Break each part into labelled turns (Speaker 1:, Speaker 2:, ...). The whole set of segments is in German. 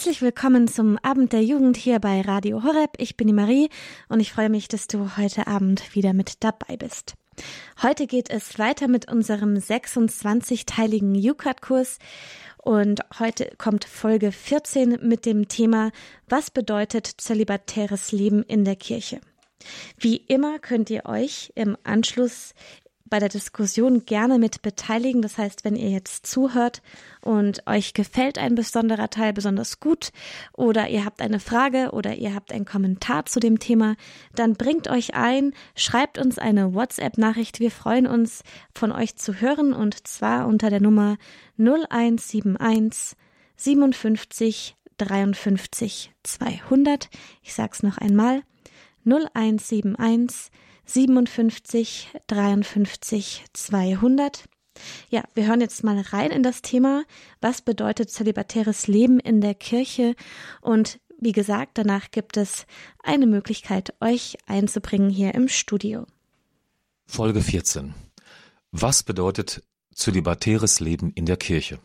Speaker 1: Herzlich willkommen zum Abend der Jugend hier bei Radio Horeb. Ich bin die Marie und ich freue mich, dass du heute Abend wieder mit dabei bist. Heute geht es weiter mit unserem 26-teiligen Jukat-Kurs und heute kommt Folge 14 mit dem Thema Was bedeutet zölibatäres Leben in der Kirche? Wie immer könnt ihr euch im Anschluss bei der Diskussion gerne mit beteiligen. Das heißt, wenn ihr jetzt zuhört und euch gefällt ein besonderer Teil besonders gut oder ihr habt eine Frage oder ihr habt einen Kommentar zu dem Thema, dann bringt euch ein, schreibt uns eine WhatsApp-Nachricht. Wir freuen uns, von euch zu hören und zwar unter der Nummer 0171 57 53 200. Ich sag's noch einmal. 0171 57 53 200. Ja, wir hören jetzt mal rein in das Thema, was bedeutet zölibatäres Leben in der Kirche und wie gesagt, danach gibt es eine Möglichkeit, euch einzubringen hier im Studio.
Speaker 2: Folge 14. Was bedeutet zölibatäres Leben in der Kirche?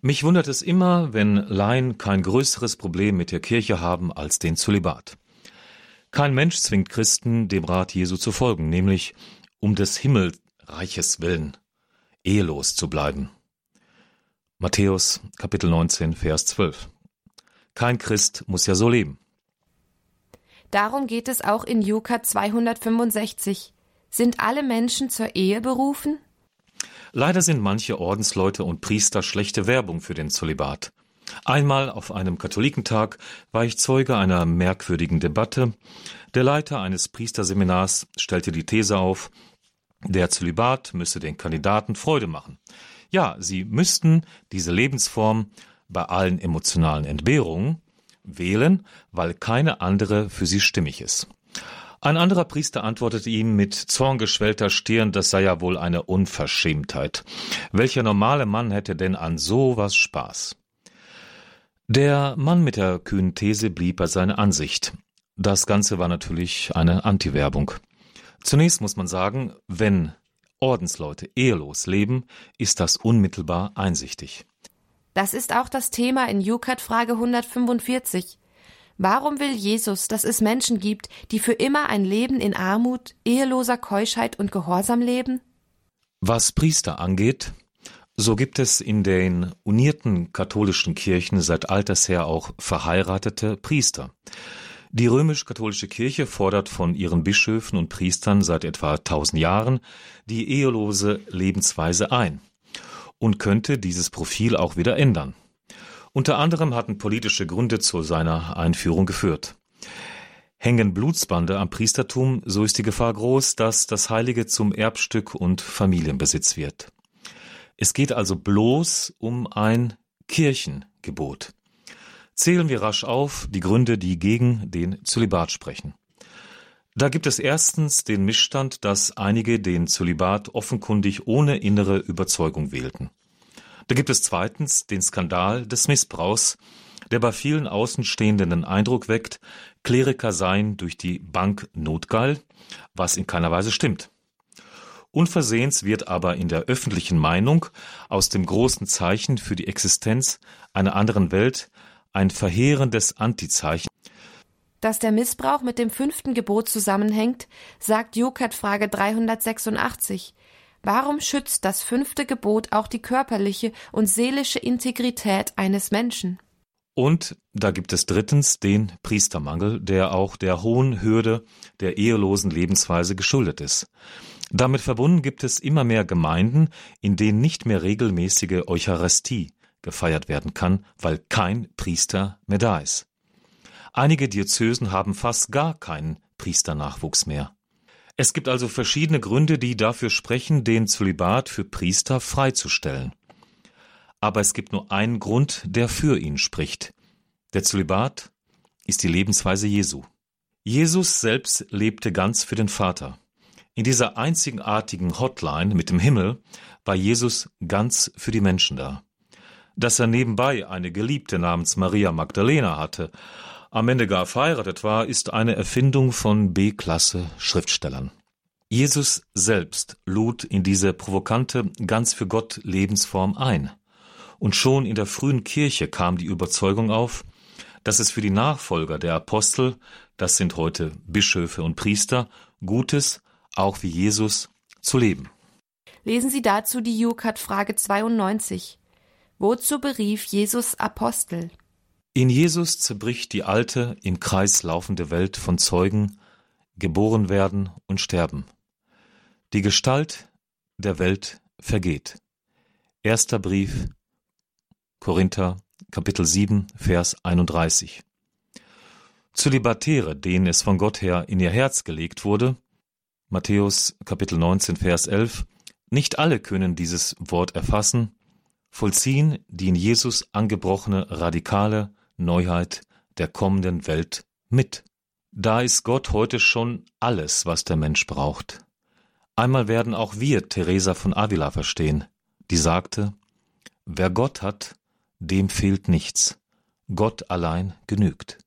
Speaker 2: Mich wundert es immer, wenn Laien kein größeres Problem mit der Kirche haben als den Zölibat. Kein Mensch zwingt Christen, dem Rat Jesu zu folgen, nämlich um des Himmelreiches willen, ehelos zu bleiben. Matthäus Kapitel 19, Vers 12. Kein Christ muss ja so leben.
Speaker 3: Darum geht es auch in Juka 265. Sind alle Menschen zur Ehe berufen?
Speaker 2: Leider sind manche Ordensleute und Priester schlechte Werbung für den Zölibat. Einmal auf einem Katholikentag war ich Zeuge einer merkwürdigen Debatte. Der Leiter eines Priesterseminars stellte die These auf, der Zölibat müsse den Kandidaten Freude machen. Ja, sie müssten diese Lebensform bei allen emotionalen Entbehrungen wählen, weil keine andere für sie stimmig ist. Ein anderer Priester antwortete ihm mit zorngeschwellter Stirn, das sei ja wohl eine Unverschämtheit. Welcher normale Mann hätte denn an sowas Spaß? Der Mann mit der kühnen These blieb bei seiner Ansicht. Das Ganze war natürlich eine Anti-Werbung. Zunächst muss man sagen, wenn Ordensleute ehelos leben, ist das unmittelbar einsichtig.
Speaker 3: Das ist auch das Thema in Jukat Frage 145. Warum will Jesus, dass es Menschen gibt, die für immer ein Leben in Armut, eheloser Keuschheit und Gehorsam leben?
Speaker 2: Was Priester angeht, so gibt es in den unierten katholischen Kirchen seit alters her auch verheiratete Priester. Die römisch-katholische Kirche fordert von ihren Bischöfen und Priestern seit etwa 1000 Jahren die ehelose Lebensweise ein und könnte dieses Profil auch wieder ändern. Unter anderem hatten politische Gründe zu seiner Einführung geführt. Hängen Blutsbande am Priestertum, so ist die Gefahr groß, dass das Heilige zum Erbstück und Familienbesitz wird. Es geht also bloß um ein Kirchengebot. Zählen wir rasch auf die Gründe, die gegen den Zölibat sprechen. Da gibt es erstens den Missstand, dass einige den Zölibat offenkundig ohne innere Überzeugung wählten. Da gibt es zweitens den Skandal des Missbrauchs, der bei vielen Außenstehenden den Eindruck weckt, Kleriker seien durch die Bank notgeil, was in keiner Weise stimmt. Unversehens wird aber in der öffentlichen Meinung aus dem großen Zeichen für die Existenz einer anderen Welt ein verheerendes Antizeichen.
Speaker 3: Dass der Missbrauch mit dem fünften Gebot zusammenhängt, sagt Jukat Frage 386. Warum schützt das fünfte Gebot auch die körperliche und seelische Integrität eines Menschen?
Speaker 2: Und da gibt es drittens den Priestermangel, der auch der hohen Hürde der ehelosen Lebensweise geschuldet ist. Damit verbunden gibt es immer mehr Gemeinden, in denen nicht mehr regelmäßige Eucharistie gefeiert werden kann, weil kein Priester mehr da ist. Einige Diözesen haben fast gar keinen Priesternachwuchs mehr. Es gibt also verschiedene Gründe, die dafür sprechen, den Zölibat für Priester freizustellen. Aber es gibt nur einen Grund, der für ihn spricht. Der Zölibat ist die Lebensweise Jesu. Jesus selbst lebte ganz für den Vater. In dieser einzigartigen Hotline mit dem Himmel war Jesus ganz für die Menschen da. Dass er nebenbei eine Geliebte namens Maria Magdalena hatte, am Ende gar verheiratet war, ist eine Erfindung von B-Klasse Schriftstellern. Jesus selbst lud in diese provokante, ganz für Gott Lebensform ein. Und schon in der frühen Kirche kam die Überzeugung auf, dass es für die Nachfolger der Apostel, das sind heute Bischöfe und Priester, gut ist, auch wie Jesus zu leben.
Speaker 3: Lesen Sie dazu die Jukat Frage 92. Wozu berief Jesus Apostel?
Speaker 2: In Jesus zerbricht die alte, im Kreis laufende Welt von Zeugen, geboren werden und sterben. Die Gestalt der Welt vergeht. Erster Brief Korinther Kapitel 7 Vers 31. Zölibatäre, denen es von Gott her in ihr Herz gelegt wurde, Matthäus Kapitel 19 Vers 11, nicht alle können dieses Wort erfassen, vollziehen die in Jesus angebrochene radikale Neuheit der kommenden Welt mit. Da ist Gott heute schon alles, was der Mensch braucht. Einmal werden auch wir Teresa von Avila verstehen, die sagte, wer Gott hat, dem fehlt nichts, Gott allein genügt.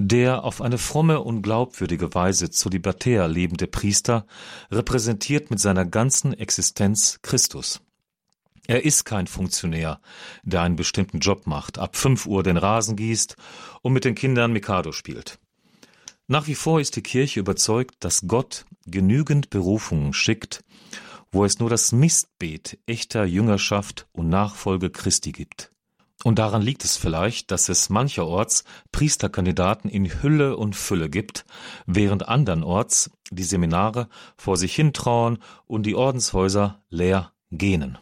Speaker 2: Der auf eine fromme und glaubwürdige Weise zu libertär lebende Priester repräsentiert mit seiner ganzen Existenz Christus. Er ist kein Funktionär, der einen bestimmten Job macht, ab fünf Uhr den Rasen gießt und mit den Kindern Mikado spielt. Nach wie vor ist die Kirche überzeugt, dass Gott genügend Berufungen schickt, wo es nur das Mistbeet echter Jüngerschaft und Nachfolge Christi gibt. Und daran liegt es vielleicht, dass es mancherorts Priesterkandidaten in Hülle und Fülle gibt, während andernorts die Seminare vor sich hintrauern und die Ordenshäuser leer gähnen.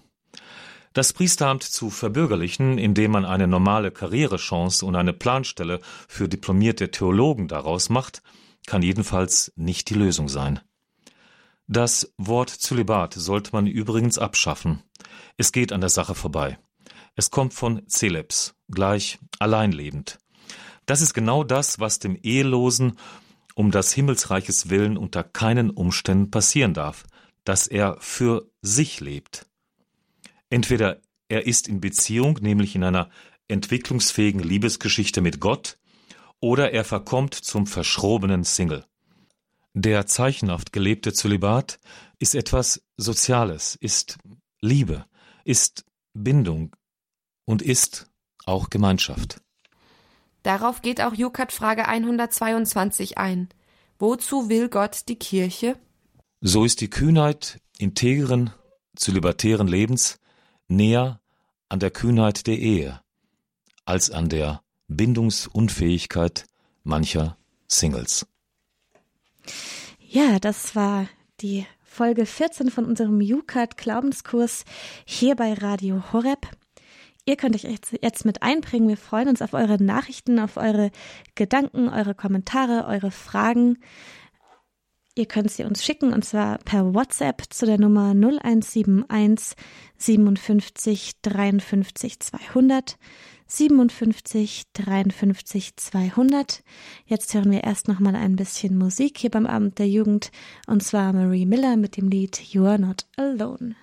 Speaker 2: Das Priesteramt zu verbürgerlichen, indem man eine normale Karrierechance und eine Planstelle für diplomierte Theologen daraus macht, kann jedenfalls nicht die Lösung sein. Das Wort Zölibat sollte man übrigens abschaffen. Es geht an der Sache vorbei. Es kommt von Celebs, gleich alleinlebend. Das ist genau das, was dem Ehelosen um das Himmelsreiches willen unter keinen Umständen passieren darf, dass er für sich lebt. Entweder er ist in Beziehung, nämlich in einer entwicklungsfähigen Liebesgeschichte mit Gott, oder er verkommt zum verschrobenen Single. Der zeichenhaft gelebte Zölibat ist etwas Soziales, ist Liebe, ist Bindung, und ist auch Gemeinschaft.
Speaker 3: Darauf geht auch Jukat Frage 122 ein. Wozu will Gott die Kirche?
Speaker 2: So ist die Kühnheit integren, zölibatären Lebens näher an der Kühnheit der Ehe als an der Bindungsunfähigkeit mancher Singles.
Speaker 1: Ja, das war die Folge 14 von unserem UCAT Glaubenskurs hier bei Radio Horeb. Ihr könnt euch jetzt mit einbringen. Wir freuen uns auf eure Nachrichten, auf eure Gedanken, eure Kommentare, eure Fragen. Ihr könnt sie uns schicken und zwar per WhatsApp zu der Nummer 0171 57 53 200. 57 53 200. Jetzt hören wir erst noch mal ein bisschen Musik hier beim Abend der Jugend und zwar Marie Miller mit dem Lied You Are Not Alone.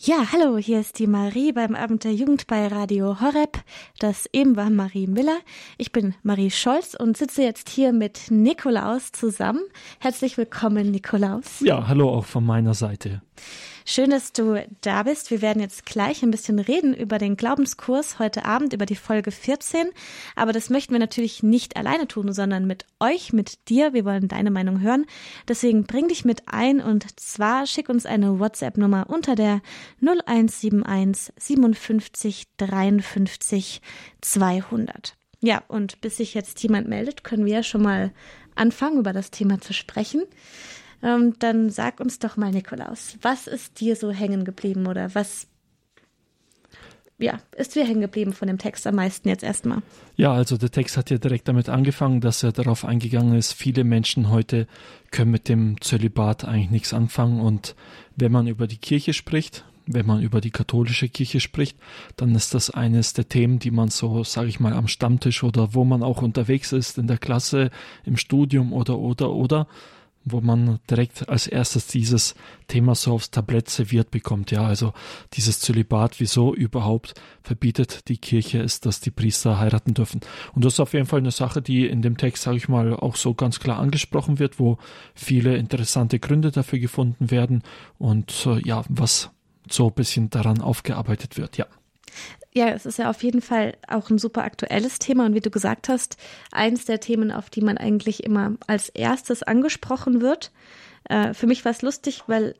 Speaker 1: Ja, hallo, hier ist die Marie beim Abend der Jugend bei Radio Horeb. Das eben war Marie Miller. Ich bin Marie Scholz und sitze jetzt hier mit Nikolaus zusammen. Herzlich willkommen, Nikolaus.
Speaker 4: Ja, hallo auch von meiner Seite.
Speaker 1: Schön, dass du da bist. Wir werden jetzt gleich ein bisschen reden über den Glaubenskurs heute Abend, über die Folge 14. Aber das möchten wir natürlich nicht alleine tun, sondern mit euch, mit dir. Wir wollen deine Meinung hören. Deswegen bring dich mit ein und zwar schick uns eine WhatsApp-Nummer unter der 0171 57 53 200. Ja, und bis sich jetzt jemand meldet, können wir ja schon mal anfangen, über das Thema zu sprechen. Ähm, dann sag uns doch mal, Nikolaus, was ist dir so hängen geblieben oder was ja, ist dir hängen geblieben von dem Text am meisten jetzt erstmal?
Speaker 4: Ja, also der Text hat ja direkt damit angefangen, dass er darauf eingegangen ist, viele Menschen heute können mit dem Zölibat eigentlich nichts anfangen und wenn man über die Kirche spricht, wenn man über die katholische Kirche spricht, dann ist das eines der Themen, die man so, sage ich mal, am Stammtisch oder wo man auch unterwegs ist, in der Klasse, im Studium oder oder oder wo man direkt als erstes dieses Thema so aufs Tablett serviert bekommt. Ja, also dieses Zölibat, wieso überhaupt verbietet die Kirche es, dass die Priester heiraten dürfen. Und das ist auf jeden Fall eine Sache, die in dem Text, sage ich mal, auch so ganz klar angesprochen wird, wo viele interessante Gründe dafür gefunden werden und äh, ja, was so ein bisschen daran aufgearbeitet wird, ja.
Speaker 1: Ja, es ist ja auf jeden Fall auch ein super aktuelles Thema und wie du gesagt hast, eins der Themen, auf die man eigentlich immer als erstes angesprochen wird. Äh, für mich war es lustig, weil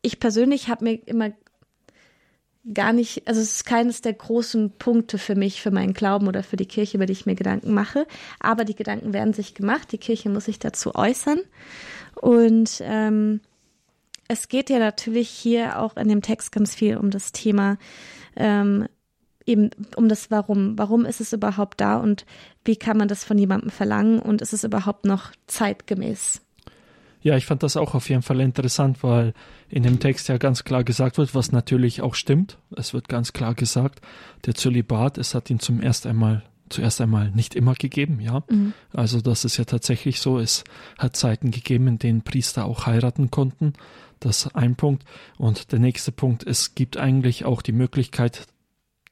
Speaker 1: ich persönlich habe mir immer gar nicht, also es ist keines der großen Punkte für mich, für meinen Glauben oder für die Kirche, über die ich mir Gedanken mache. Aber die Gedanken werden sich gemacht, die Kirche muss sich dazu äußern. Und ähm, es geht ja natürlich hier auch in dem Text ganz viel um das Thema ähm, eben um das Warum. Warum ist es überhaupt da und wie kann man das von jemandem verlangen und ist es überhaupt noch zeitgemäß?
Speaker 4: Ja, ich fand das auch auf jeden Fall interessant, weil in dem Text ja ganz klar gesagt wird, was natürlich auch stimmt. Es wird ganz klar gesagt, der Zölibat, es hat ihn zum ersten einmal zuerst einmal nicht immer gegeben, ja. Mhm. Also das ist ja tatsächlich so. Es hat Zeiten gegeben, in denen Priester auch heiraten konnten. Das ist ein Punkt. Und der nächste Punkt, es gibt eigentlich auch die Möglichkeit,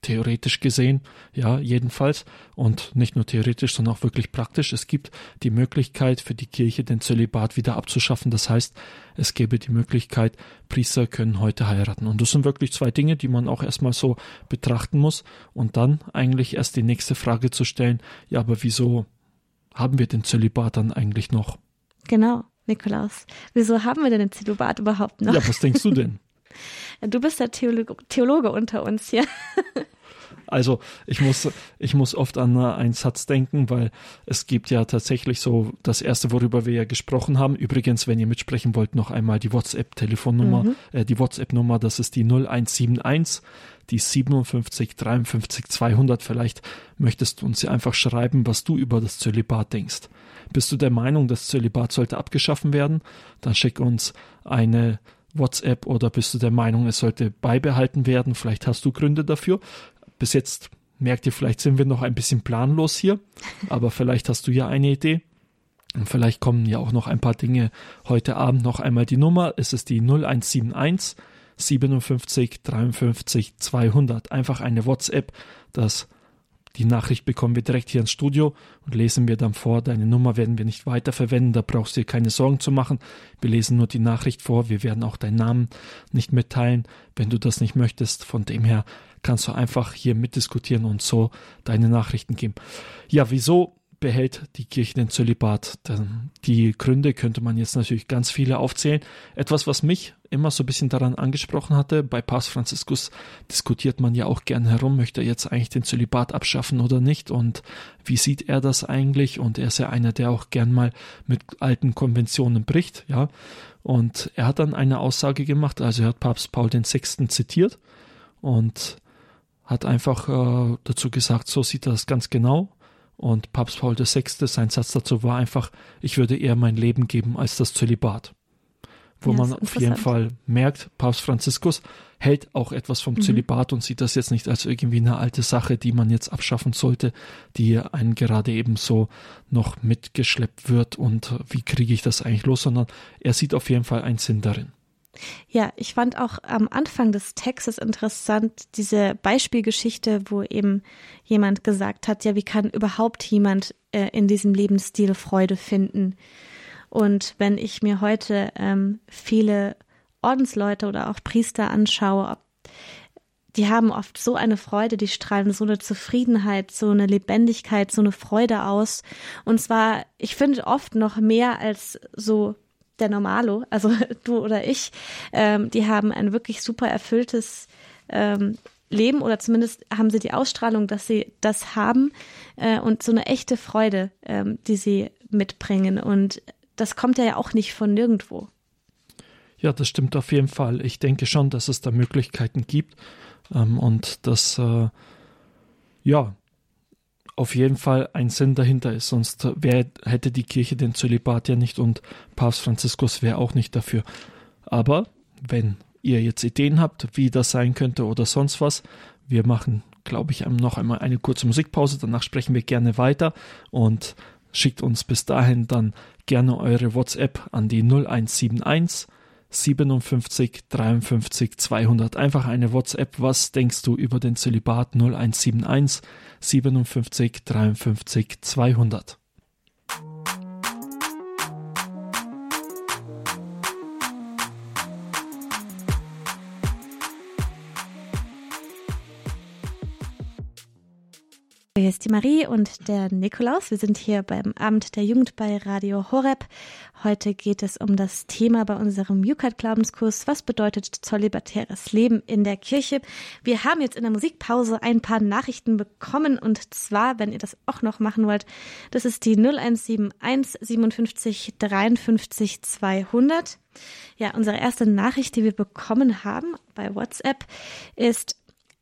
Speaker 4: theoretisch gesehen, ja, jedenfalls, und nicht nur theoretisch, sondern auch wirklich praktisch. Es gibt die Möglichkeit für die Kirche, den Zölibat wieder abzuschaffen. Das heißt, es gäbe die Möglichkeit, Priester können heute heiraten. Und das sind wirklich zwei Dinge, die man auch erstmal so betrachten muss und dann eigentlich erst die nächste Frage zu stellen, ja, aber wieso haben wir den Zölibat dann eigentlich noch?
Speaker 1: Genau, Nikolaus. Wieso haben wir denn den Zölibat überhaupt noch?
Speaker 4: Ja, was denkst du denn?
Speaker 1: Du bist der Theologe, Theologe unter uns hier.
Speaker 4: Also ich muss, ich muss oft an einen Satz denken, weil es gibt ja tatsächlich so das erste, worüber wir ja gesprochen haben. Übrigens, wenn ihr mitsprechen wollt, noch einmal die WhatsApp-Telefonnummer, mhm. äh, die WhatsApp-Nummer, das ist die 0171, die 57 53 200. Vielleicht möchtest du uns ja einfach schreiben, was du über das Zölibat denkst. Bist du der Meinung, das Zölibat sollte abgeschaffen werden? Dann schick uns eine WhatsApp oder bist du der Meinung, es sollte beibehalten werden? Vielleicht hast du Gründe dafür. Bis jetzt merkt ihr, vielleicht sind wir noch ein bisschen planlos hier, aber vielleicht hast du ja eine Idee. Und vielleicht kommen ja auch noch ein paar Dinge heute Abend noch einmal die Nummer. Es ist die 0171 57 53 200. Einfach eine WhatsApp. Das die Nachricht bekommen wir direkt hier ins Studio und lesen wir dann vor. Deine Nummer werden wir nicht weiterverwenden, da brauchst du dir keine Sorgen zu machen. Wir lesen nur die Nachricht vor, wir werden auch deinen Namen nicht mitteilen, wenn du das nicht möchtest. Von dem her kannst du einfach hier mitdiskutieren und so deine Nachrichten geben. Ja, wieso behält die Kirche den Zölibat? Die Gründe könnte man jetzt natürlich ganz viele aufzählen. Etwas, was mich immer so ein bisschen daran angesprochen hatte, bei Papst Franziskus diskutiert man ja auch gern herum, möchte er jetzt eigentlich den Zölibat abschaffen oder nicht und wie sieht er das eigentlich? Und er ist ja einer, der auch gern mal mit alten Konventionen bricht, ja. Und er hat dann eine Aussage gemacht, also er hat Papst Paul VI. zitiert und hat einfach äh, dazu gesagt, so sieht er das ganz genau. Und Papst Paul VI., sein Satz dazu war einfach, ich würde eher mein Leben geben als das Zölibat. Wo ja, man auf jeden Fall merkt, Papst Franziskus hält auch etwas vom mhm. Zölibat und sieht das jetzt nicht als irgendwie eine alte Sache, die man jetzt abschaffen sollte, die einen gerade eben so noch mitgeschleppt wird und wie kriege ich das eigentlich los, sondern er sieht auf jeden Fall einen Sinn darin.
Speaker 1: Ja, ich fand auch am Anfang des Textes interessant diese Beispielgeschichte, wo eben jemand gesagt hat, ja, wie kann überhaupt jemand äh, in diesem Lebensstil Freude finden? Und wenn ich mir heute ähm, viele Ordensleute oder auch Priester anschaue, die haben oft so eine Freude, die strahlen so eine Zufriedenheit, so eine Lebendigkeit, so eine Freude aus. Und zwar, ich finde oft noch mehr als so der Normalo, also du oder ich, ähm, die haben ein wirklich super erfülltes ähm, Leben oder zumindest haben sie die Ausstrahlung, dass sie das haben äh, und so eine echte Freude, ähm, die sie mitbringen. Und das kommt ja auch nicht von nirgendwo.
Speaker 4: Ja, das stimmt auf jeden Fall. Ich denke schon, dass es da Möglichkeiten gibt ähm, und dass äh, ja auf jeden Fall ein Sinn dahinter ist. Sonst wär, hätte die Kirche den Zölibat ja nicht und Papst Franziskus wäre auch nicht dafür. Aber wenn ihr jetzt Ideen habt, wie das sein könnte oder sonst was, wir machen, glaube ich, noch einmal eine kurze Musikpause. Danach sprechen wir gerne weiter und schickt uns bis dahin dann gerne eure WhatsApp an die 0171 57 53 200. Einfach eine WhatsApp. Was denkst du über den Zölibat 0171 57 53 200?
Speaker 1: Ist die Marie und der Nikolaus. Wir sind hier beim Abend der Jugend bei Radio Horeb. Heute geht es um das Thema bei unserem Jukat-Glaubenskurs. Was bedeutet zölibatäres Leben in der Kirche? Wir haben jetzt in der Musikpause ein paar Nachrichten bekommen und zwar, wenn ihr das auch noch machen wollt, das ist die 0171 57 53 200. Ja, unsere erste Nachricht, die wir bekommen haben bei WhatsApp ist,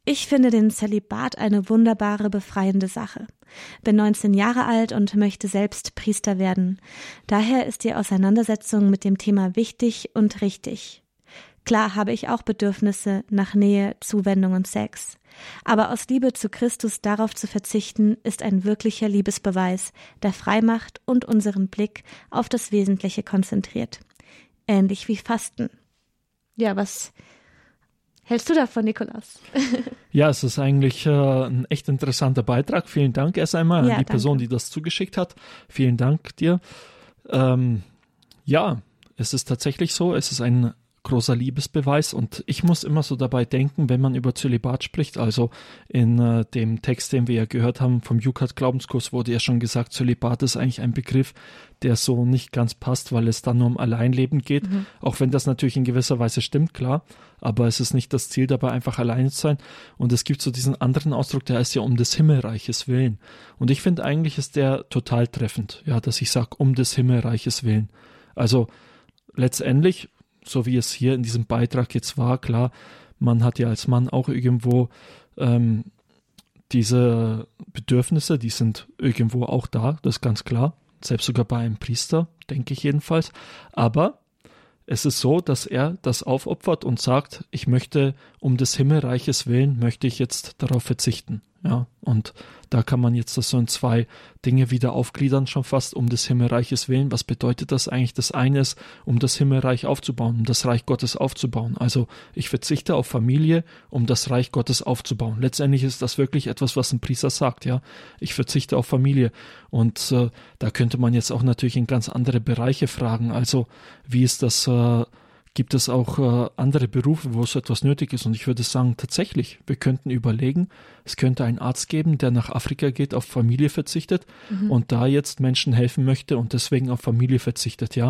Speaker 1: ich finde den Zölibat eine wunderbare, befreiende Sache. Bin 19 Jahre alt und möchte selbst Priester werden. Daher ist die Auseinandersetzung mit dem Thema wichtig und richtig. Klar habe ich auch Bedürfnisse nach Nähe, Zuwendung und Sex. Aber aus Liebe zu Christus darauf zu verzichten, ist ein wirklicher Liebesbeweis, der frei macht und unseren Blick auf das Wesentliche konzentriert. Ähnlich wie Fasten. Ja, was hältst du davon, Nikolaus?
Speaker 4: ja, es ist eigentlich äh, ein echt interessanter Beitrag. Vielen Dank erst einmal an ja, die danke. Person, die das zugeschickt hat. Vielen Dank dir. Ähm, ja, es ist tatsächlich so. Es ist ein großer Liebesbeweis. Und ich muss immer so dabei denken, wenn man über Zölibat spricht, also in äh, dem Text, den wir ja gehört haben vom Jukat Glaubenskurs wurde ja schon gesagt, Zölibat ist eigentlich ein Begriff, der so nicht ganz passt, weil es dann nur um Alleinleben geht, mhm. auch wenn das natürlich in gewisser Weise stimmt, klar, aber es ist nicht das Ziel dabei, einfach allein zu sein. Und es gibt so diesen anderen Ausdruck, der heißt ja um des Himmelreiches willen. Und ich finde eigentlich ist der total treffend, ja, dass ich sage um des Himmelreiches willen, also letztendlich so wie es hier in diesem Beitrag jetzt war, klar, man hat ja als Mann auch irgendwo ähm, diese Bedürfnisse, die sind irgendwo auch da, das ist ganz klar. Selbst sogar bei einem Priester, denke ich jedenfalls. Aber es ist so, dass er das aufopfert und sagt, ich möchte um des Himmelreiches willen, möchte ich jetzt darauf verzichten. Ja, und da kann man jetzt das so in zwei Dinge wieder aufgliedern, schon fast um des Himmelreiches willen. Was bedeutet das eigentlich? Das eine ist, um das Himmelreich aufzubauen, um das Reich Gottes aufzubauen. Also ich verzichte auf Familie, um das Reich Gottes aufzubauen. Letztendlich ist das wirklich etwas, was ein Priester sagt, ja. Ich verzichte auf Familie. Und äh, da könnte man jetzt auch natürlich in ganz andere Bereiche fragen. Also wie ist das äh, gibt es auch äh, andere Berufe, wo so etwas nötig ist. Und ich würde sagen, tatsächlich, wir könnten überlegen, es könnte einen Arzt geben, der nach Afrika geht, auf Familie verzichtet mhm. und da jetzt Menschen helfen möchte und deswegen auf Familie verzichtet, ja.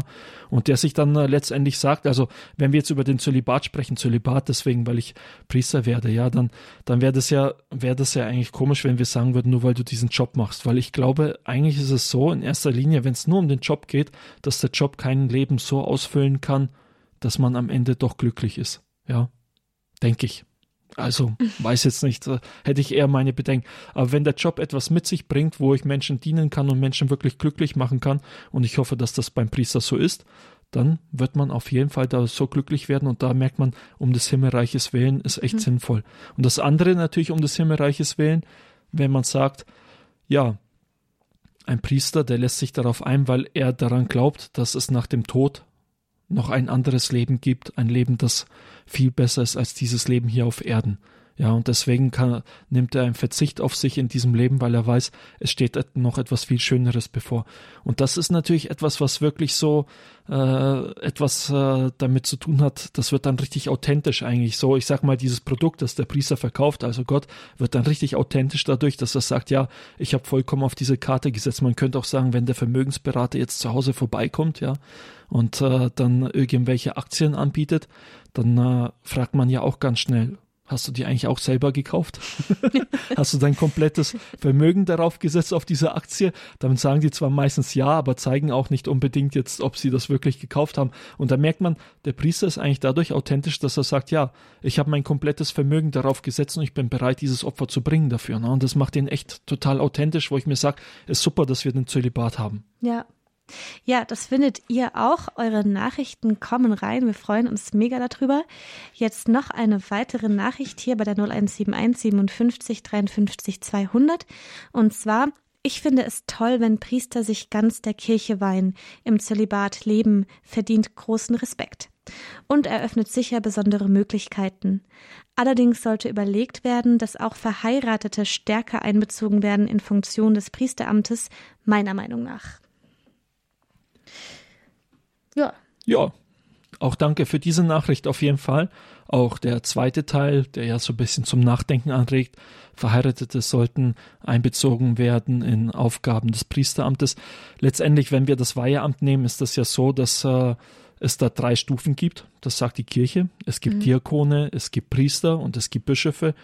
Speaker 4: Und der sich dann äh, letztendlich sagt, also wenn wir jetzt über den Zölibat sprechen, Zölibat deswegen, weil ich Priester werde, ja, dann, dann wäre das ja, wäre das ja eigentlich komisch, wenn wir sagen würden, nur weil du diesen Job machst. Weil ich glaube, eigentlich ist es so, in erster Linie, wenn es nur um den Job geht, dass der Job kein Leben so ausfüllen kann, dass man am Ende doch glücklich ist. Ja, denke ich. Also, weiß jetzt nicht, äh, hätte ich eher meine Bedenken. Aber wenn der Job etwas mit sich bringt, wo ich Menschen dienen kann und Menschen wirklich glücklich machen kann, und ich hoffe, dass das beim Priester so ist, dann wird man auf jeden Fall da so glücklich werden und da merkt man, um des Himmelreiches wählen ist echt mhm. sinnvoll. Und das andere natürlich um des Himmelreiches wählen, wenn man sagt, ja, ein Priester, der lässt sich darauf ein, weil er daran glaubt, dass es nach dem Tod noch ein anderes Leben gibt, ein Leben, das viel besser ist als dieses Leben hier auf Erden. Ja, und deswegen kann, nimmt er einen Verzicht auf sich in diesem Leben, weil er weiß, es steht noch etwas viel Schöneres bevor. Und das ist natürlich etwas, was wirklich so äh, etwas äh, damit zu tun hat, das wird dann richtig authentisch eigentlich so. Ich sag mal, dieses Produkt, das der Priester verkauft, also Gott, wird dann richtig authentisch dadurch, dass er sagt, ja, ich habe vollkommen auf diese Karte gesetzt. Man könnte auch sagen, wenn der Vermögensberater jetzt zu Hause vorbeikommt, ja, und äh, dann irgendwelche Aktien anbietet, dann äh, fragt man ja auch ganz schnell, Hast du die eigentlich auch selber gekauft? Hast du dein komplettes Vermögen darauf gesetzt auf diese Aktie? Damit sagen die zwar meistens ja, aber zeigen auch nicht unbedingt jetzt, ob sie das wirklich gekauft haben. Und da merkt man, der Priester ist eigentlich dadurch authentisch, dass er sagt, ja, ich habe mein komplettes Vermögen darauf gesetzt und ich bin bereit, dieses Opfer zu bringen dafür. Ne? Und das macht ihn echt total authentisch, wo ich mir sage, es ist super, dass wir den Zölibat haben.
Speaker 1: Ja, ja, das findet ihr auch. Eure Nachrichten kommen rein. Wir freuen uns mega darüber. Jetzt noch eine weitere Nachricht hier bei der 0171 57 53 200. Und zwar Ich finde es toll, wenn Priester sich ganz der Kirche weihen, im Zölibat leben, verdient großen Respekt und eröffnet sicher besondere Möglichkeiten. Allerdings sollte überlegt werden, dass auch Verheiratete stärker einbezogen werden in Funktion des Priesteramtes, meiner Meinung nach.
Speaker 4: Ja. Ja. Auch danke für diese Nachricht auf jeden Fall. Auch der zweite Teil, der ja so ein bisschen zum Nachdenken anregt. Verheiratete sollten einbezogen werden in Aufgaben des Priesteramtes. Letztendlich, wenn wir das Weiheamt nehmen, ist das ja so, dass äh, es da drei Stufen gibt. Das sagt die Kirche. Es gibt mhm. Diakone, es gibt Priester und es gibt Bischöfe.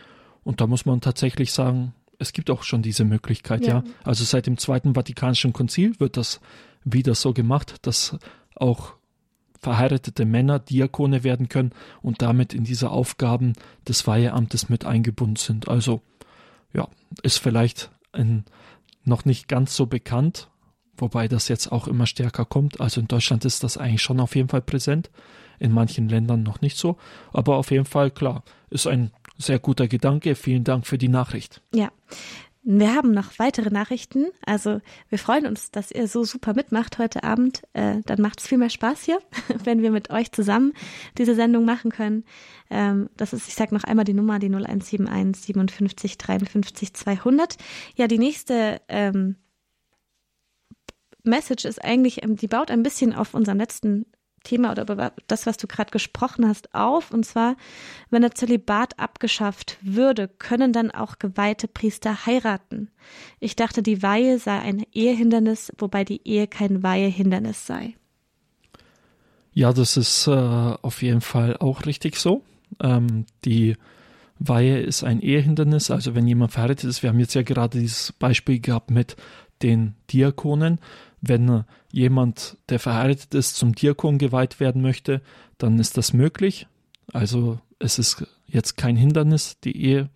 Speaker 4: Und da muss man tatsächlich sagen, es gibt auch schon diese Möglichkeit, ja. ja. Also seit dem Zweiten Vatikanischen Konzil wird das wieder so gemacht, dass auch verheiratete Männer Diakone werden können und damit in diese Aufgaben des Weiheamtes mit eingebunden sind. Also ja, ist vielleicht ein, noch nicht ganz so bekannt, wobei das jetzt auch immer stärker kommt. Also in Deutschland ist das eigentlich schon auf jeden Fall präsent, in manchen Ländern noch nicht so, aber auf jeden Fall klar, ist ein sehr guter Gedanke. Vielen Dank für die Nachricht.
Speaker 1: Ja. Wir haben noch weitere Nachrichten. Also wir freuen uns, dass ihr so super mitmacht heute Abend. Äh, dann macht es viel mehr Spaß hier, wenn wir mit euch zusammen diese Sendung machen können. Ähm, das ist, ich sage noch einmal die Nummer, die 0171 57 53 200. Ja, die nächste ähm, Message ist eigentlich, ähm, die baut ein bisschen auf unseren letzten Thema oder über das, was du gerade gesprochen hast, auf. Und zwar, wenn der Zölibat abgeschafft würde, können dann auch geweihte Priester heiraten. Ich dachte, die Weihe sei ein Ehehindernis, wobei die Ehe kein Weihehindernis sei.
Speaker 4: Ja, das ist äh, auf jeden Fall auch richtig so. Ähm, die Weihe ist ein Ehehindernis. Also wenn jemand verheiratet ist, wir haben jetzt ja gerade dieses Beispiel gehabt mit den Diakonen. Wenn jemand, der verheiratet ist, zum Diakon geweiht werden möchte, dann ist das möglich. Also es ist jetzt kein Hindernis, die Ehe.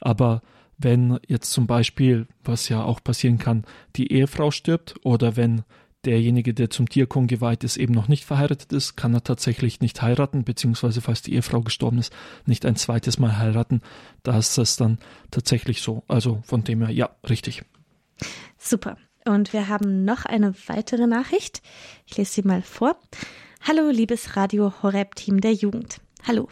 Speaker 4: Aber wenn jetzt zum Beispiel, was ja auch passieren kann, die Ehefrau stirbt oder wenn derjenige, der zum Diakon geweiht ist, eben noch nicht verheiratet ist, kann er tatsächlich nicht heiraten, beziehungsweise falls die Ehefrau gestorben ist, nicht ein zweites Mal heiraten. Da ist das dann tatsächlich so. Also von dem her, ja, richtig.
Speaker 1: Super. Und wir haben noch eine weitere Nachricht. Ich lese sie mal vor. Hallo, liebes Radio Horeb Team der Jugend. Hallo.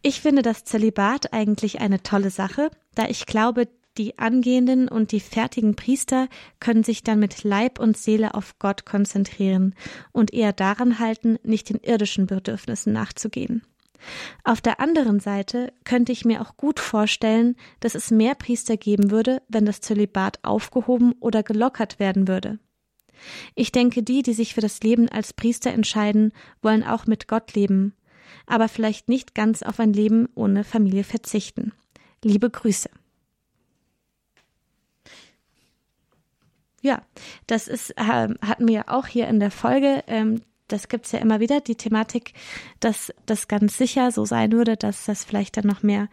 Speaker 1: Ich finde das Zölibat eigentlich eine tolle Sache, da ich glaube, die angehenden und die fertigen Priester können sich dann mit Leib und Seele auf Gott konzentrieren und eher daran halten, nicht den irdischen Bedürfnissen nachzugehen. Auf der anderen Seite könnte ich mir auch gut vorstellen, dass es mehr Priester geben würde, wenn das Zölibat aufgehoben oder gelockert werden würde. Ich denke, die, die sich für das Leben als Priester entscheiden, wollen auch mit Gott leben, aber vielleicht nicht ganz auf ein Leben ohne Familie verzichten. Liebe Grüße. Ja, das ist, äh, hatten wir auch hier in der Folge. Ähm, das gibt's ja immer wieder, die Thematik, dass das ganz sicher so sein würde, dass das vielleicht dann noch mehr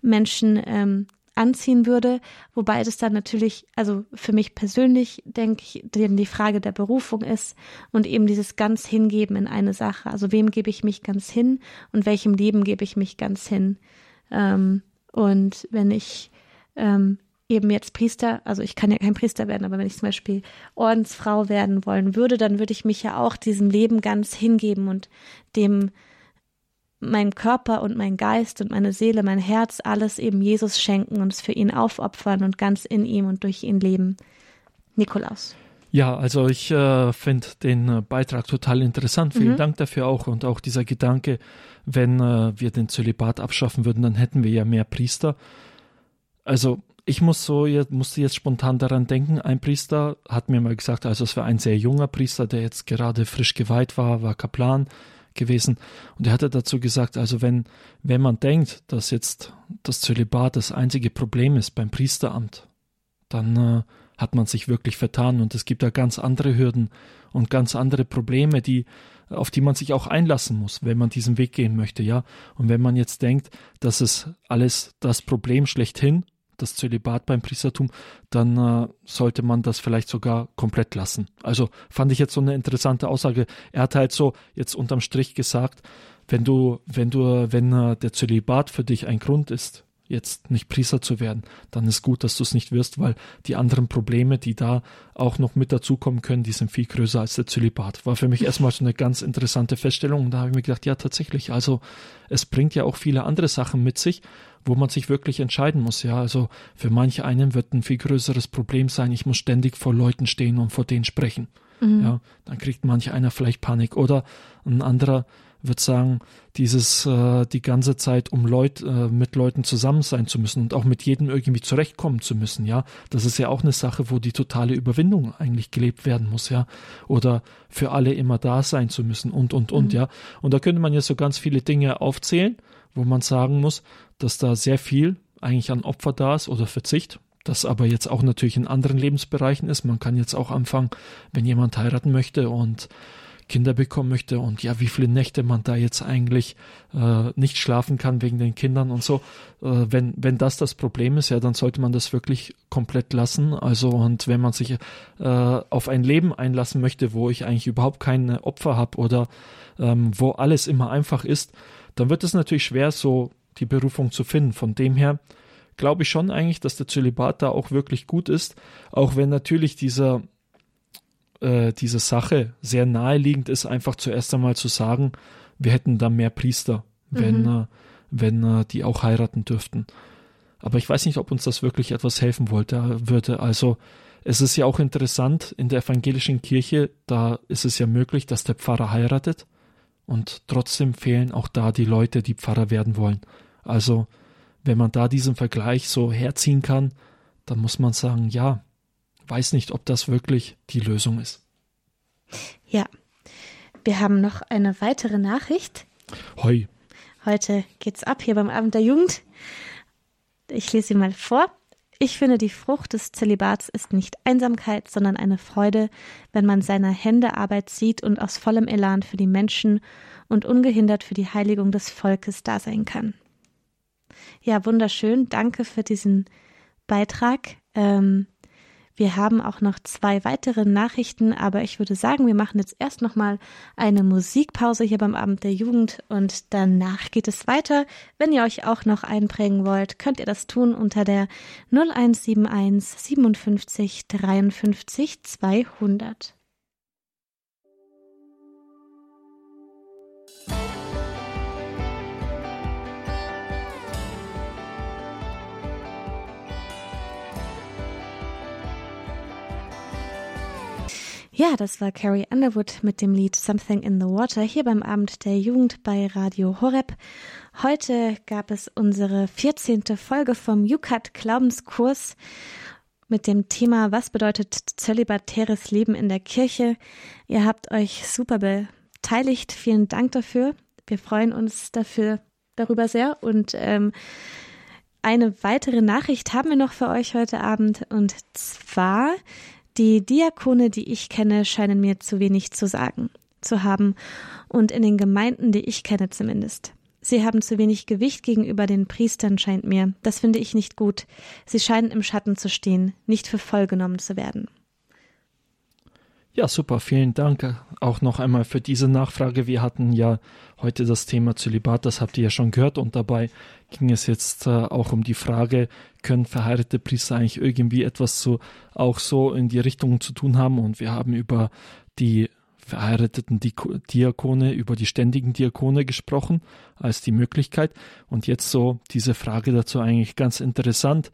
Speaker 1: Menschen ähm, anziehen würde, wobei das dann natürlich, also für mich persönlich denke ich, die Frage der Berufung ist und eben dieses ganz hingeben in eine Sache. Also wem gebe ich mich ganz hin und welchem Leben gebe ich mich ganz hin? Ähm, und wenn ich ähm, eben jetzt Priester, also ich kann ja kein Priester werden, aber wenn ich zum Beispiel Ordensfrau werden wollen würde, dann würde ich mich ja auch diesem Leben ganz hingeben und dem mein Körper und mein Geist und meine Seele, mein Herz, alles eben Jesus schenken und es für ihn aufopfern und ganz in ihm und durch ihn leben. Nikolaus.
Speaker 4: Ja, also ich äh, finde den äh, Beitrag total interessant. Vielen mhm. Dank dafür auch. Und auch dieser Gedanke, wenn äh, wir den Zölibat abschaffen würden, dann hätten wir ja mehr Priester. Also ich muss so, jetzt, musste jetzt spontan daran denken, ein Priester hat mir mal gesagt, also es war ein sehr junger Priester, der jetzt gerade frisch geweiht war, war Kaplan gewesen. Und er hatte dazu gesagt, also wenn, wenn man denkt, dass jetzt das Zölibat das einzige Problem ist beim Priesteramt, dann äh, hat man sich wirklich vertan und es gibt da ganz andere Hürden und ganz andere Probleme, die auf die man sich auch einlassen muss, wenn man diesen Weg gehen möchte, ja. Und wenn man jetzt denkt, dass es alles das Problem schlechthin das Zölibat beim Priestertum, dann äh, sollte man das vielleicht sogar komplett lassen. Also fand ich jetzt so eine interessante Aussage. Er hat halt so jetzt unterm Strich gesagt, wenn du, wenn du, wenn äh, der Zölibat für dich ein Grund ist, jetzt nicht Priester zu werden, dann ist gut, dass du es nicht wirst, weil die anderen Probleme, die da auch noch mit dazukommen können, die sind viel größer als der Zölibat. War für mich erstmal so eine ganz interessante Feststellung und da habe ich mir gedacht, ja tatsächlich, also es bringt ja auch viele andere Sachen mit sich, wo man sich wirklich entscheiden muss. Ja, also für manche einen wird ein viel größeres Problem sein, ich muss ständig vor Leuten stehen und vor denen sprechen. Mhm. Ja, dann kriegt manch einer vielleicht Panik oder ein anderer wird sagen, dieses äh, die ganze Zeit um Leut, äh, mit Leuten zusammen sein zu müssen und auch mit jedem irgendwie zurechtkommen zu müssen, ja, das ist ja auch eine Sache, wo die totale Überwindung eigentlich gelebt werden muss, ja, oder für alle immer da sein zu müssen und und und, mhm. ja, und da könnte man ja so ganz viele Dinge aufzählen, wo man sagen muss, dass da sehr viel eigentlich an Opfer da ist oder Verzicht, das aber jetzt auch natürlich in anderen Lebensbereichen ist. Man kann jetzt auch anfangen, wenn jemand heiraten möchte und Kinder bekommen möchte und ja, wie viele Nächte man da jetzt eigentlich äh, nicht schlafen kann wegen den Kindern und so. Äh, wenn, wenn das das Problem ist, ja, dann sollte man das wirklich komplett lassen. Also und wenn man sich äh, auf ein Leben einlassen möchte, wo ich eigentlich überhaupt keine Opfer habe oder ähm, wo alles immer einfach ist, dann wird es natürlich schwer, so die Berufung zu finden. Von dem her glaube ich schon eigentlich, dass der Zölibat da auch wirklich gut ist, auch wenn natürlich dieser äh, diese Sache sehr naheliegend ist, einfach zuerst einmal zu sagen, wir hätten da mehr Priester, wenn, mhm. äh, wenn äh, die auch heiraten dürften. Aber ich weiß nicht, ob uns das wirklich etwas helfen wollte, würde. Also es ist ja auch interessant, in der evangelischen Kirche, da ist es ja möglich, dass der Pfarrer heiratet und trotzdem fehlen auch da die Leute, die Pfarrer werden wollen. Also wenn man da diesen Vergleich so herziehen kann, dann muss man sagen, ja, weiß nicht, ob das wirklich die Lösung ist.
Speaker 1: Ja, wir haben noch eine weitere Nachricht.
Speaker 4: Hoi.
Speaker 1: Heute geht's ab hier beim Abend der Jugend. Ich lese sie mal vor. Ich finde, die Frucht des Zölibats ist nicht Einsamkeit, sondern eine Freude, wenn man seiner Hände Arbeit sieht und aus vollem Elan für die Menschen und ungehindert für die Heiligung des Volkes da sein kann. Ja, wunderschön. Danke für diesen Beitrag. Ähm, wir haben auch noch zwei weitere Nachrichten, aber ich würde sagen, wir machen jetzt erst noch mal eine Musikpause hier beim Abend der Jugend und danach geht es weiter. Wenn ihr euch auch noch einprägen wollt, könnt ihr das tun unter der 0171 57 53 200. Ja, das war Carrie Underwood mit dem Lied Something in the Water hier beim Abend der Jugend bei Radio Horeb. Heute gab es unsere 14. Folge vom UCAT Glaubenskurs mit dem Thema Was bedeutet zölibatäres Leben in der Kirche? Ihr habt euch super beteiligt. Vielen Dank dafür. Wir freuen uns dafür darüber sehr und ähm, eine weitere Nachricht haben wir noch für euch heute Abend und zwar die Diakone, die ich kenne, scheinen mir zu wenig zu sagen zu haben und in den Gemeinden, die ich kenne zumindest. Sie haben zu wenig Gewicht gegenüber den Priestern, scheint mir. Das finde ich nicht gut. Sie scheinen im Schatten zu stehen, nicht für voll genommen zu werden.
Speaker 4: Ja, super, vielen Dank auch noch einmal für diese Nachfrage. Wir hatten ja heute das Thema Zölibat, das habt ihr ja schon gehört und dabei ging es jetzt äh, auch um die Frage, können verheiratete Priester eigentlich irgendwie etwas so auch so in die Richtung zu tun haben und wir haben über die verheirateten Diakone, über die ständigen Diakone gesprochen als die Möglichkeit und jetzt so diese Frage dazu eigentlich ganz interessant.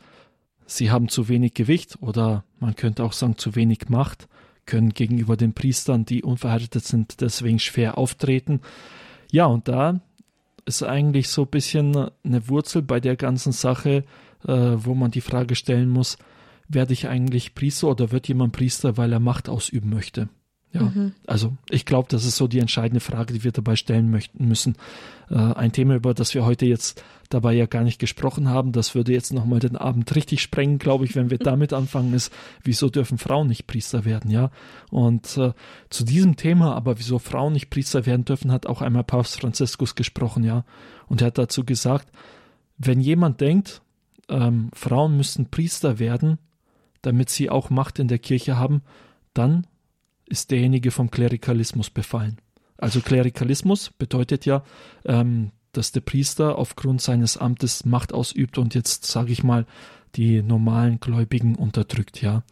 Speaker 4: Sie haben zu wenig Gewicht oder man könnte auch sagen zu wenig Macht können gegenüber den Priestern, die unverheiratet sind, deswegen schwer auftreten. Ja, und da ist eigentlich so ein bisschen eine Wurzel bei der ganzen Sache, äh, wo man die Frage stellen muss, werde ich eigentlich Priester oder wird jemand Priester, weil er Macht ausüben möchte? Ja, mhm. also ich glaube, das ist so die entscheidende Frage, die wir dabei stellen möchten müssen. Äh, ein Thema, über das wir heute jetzt dabei ja gar nicht gesprochen haben, das würde jetzt nochmal den Abend richtig sprengen, glaube ich, wenn wir damit anfangen, ist, wieso dürfen Frauen nicht Priester werden, ja? Und äh, zu diesem Thema, aber wieso Frauen nicht Priester werden dürfen, hat auch einmal Papst Franziskus gesprochen, ja? Und er hat dazu gesagt, wenn jemand denkt, ähm, Frauen müssen Priester werden, damit sie auch Macht in der Kirche haben, dann ist derjenige vom Klerikalismus befallen. Also Klerikalismus bedeutet ja, ähm, dass der Priester aufgrund seines Amtes Macht ausübt und jetzt, sage ich mal, die normalen Gläubigen unterdrückt, ja.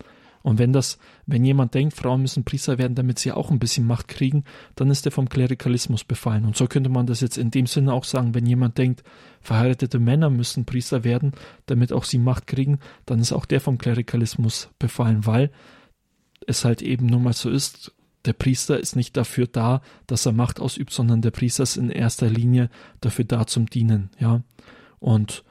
Speaker 4: Und wenn das, wenn jemand denkt, Frauen müssen Priester werden, damit sie auch ein bisschen Macht kriegen, dann ist er vom Klerikalismus befallen. Und so könnte man das jetzt in dem Sinne auch sagen, wenn jemand denkt, verheiratete Männer müssen Priester werden, damit auch sie Macht kriegen, dann ist auch der vom Klerikalismus befallen, weil es halt eben nun mal so ist, der Priester ist nicht dafür da, dass er Macht ausübt, sondern der Priester ist in erster Linie dafür da zum Dienen, ja. Und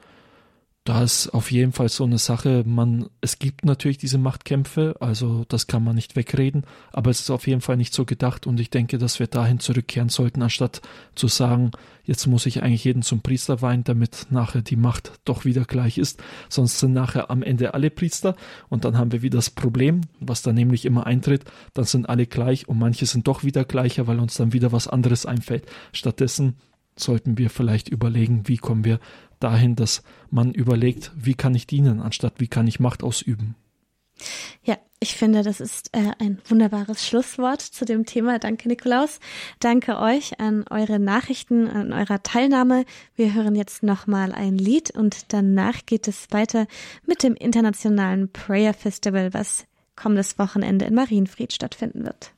Speaker 4: da ist auf jeden Fall so eine Sache, man, es gibt natürlich diese Machtkämpfe, also das kann man nicht wegreden, aber es ist auf jeden Fall nicht so gedacht und ich denke, dass wir dahin zurückkehren sollten, anstatt zu sagen, jetzt muss ich eigentlich jeden zum Priester weihen, damit nachher die Macht doch wieder gleich ist, sonst sind nachher am Ende alle Priester und dann haben wir wieder das Problem, was da nämlich immer eintritt, dann sind alle gleich und manche sind doch wieder gleicher, weil uns dann wieder was anderes einfällt. Stattdessen sollten wir vielleicht überlegen, wie kommen wir dahin, dass man überlegt, wie kann ich dienen, anstatt wie kann ich Macht ausüben.
Speaker 1: Ja, ich finde, das ist äh, ein wunderbares Schlusswort zu dem Thema. Danke, Nikolaus. Danke euch an eure Nachrichten, an eurer Teilnahme. Wir hören jetzt nochmal ein Lied und danach geht es weiter mit dem internationalen Prayer Festival, was kommendes Wochenende in Marienfried stattfinden wird.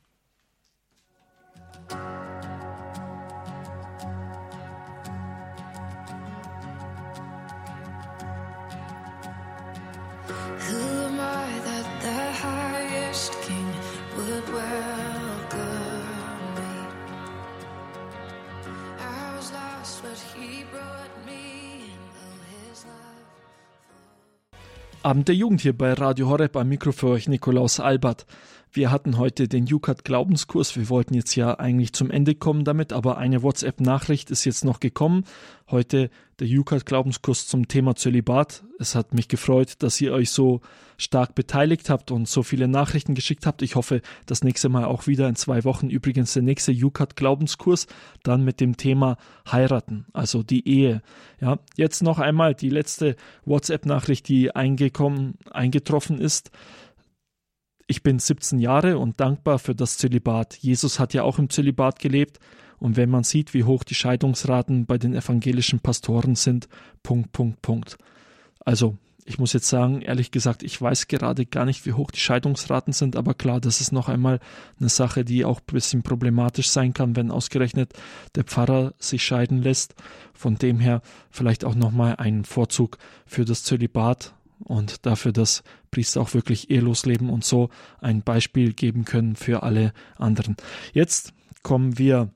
Speaker 4: Abend der Jugend hier bei Radio Horeb. Am Mikro für euch Nikolaus Albert. Wir hatten heute den Jukat Glaubenskurs. Wir wollten jetzt ja eigentlich zum Ende kommen damit, aber eine WhatsApp-Nachricht ist jetzt noch gekommen. Heute der Jukat Glaubenskurs zum Thema Zölibat. Es hat mich gefreut, dass ihr euch so stark beteiligt habt und so viele Nachrichten geschickt habt. Ich hoffe, das nächste Mal auch wieder in zwei Wochen. Übrigens der nächste Jukat Glaubenskurs dann mit dem Thema heiraten, also die Ehe. Ja, jetzt noch einmal die letzte WhatsApp-Nachricht, die eingekommen, eingetroffen ist. Ich bin 17 Jahre und dankbar für das Zölibat. Jesus hat ja auch im Zölibat gelebt. Und wenn man sieht, wie hoch die Scheidungsraten bei den evangelischen Pastoren sind, Punkt, Punkt, Punkt. Also, ich muss jetzt sagen, ehrlich gesagt, ich weiß gerade gar nicht, wie hoch die Scheidungsraten sind, aber klar, das ist noch einmal eine Sache, die auch ein bisschen problematisch sein kann, wenn ausgerechnet der Pfarrer sich scheiden lässt. Von dem her vielleicht auch nochmal ein Vorzug für das Zölibat und dafür, dass Priester auch wirklich ehelos leben und so ein Beispiel geben können für alle anderen. Jetzt kommen wir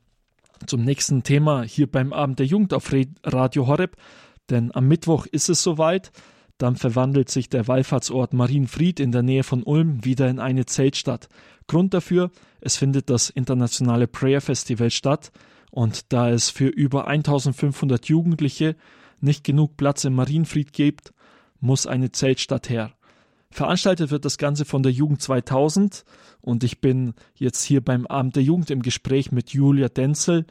Speaker 4: zum nächsten Thema hier beim Abend der Jugend auf Radio Horeb, denn am Mittwoch ist es soweit. Dann verwandelt sich der Wallfahrtsort Marienfried in der Nähe von Ulm wieder in eine Zeltstadt. Grund dafür, es findet das internationale Prayer Festival statt und da es für über 1500 Jugendliche nicht genug Platz im Marienfried gibt, muss eine Zeltstadt her. Veranstaltet wird das Ganze von der Jugend 2000 und ich bin jetzt hier beim Abend der Jugend im Gespräch mit Julia Denzel,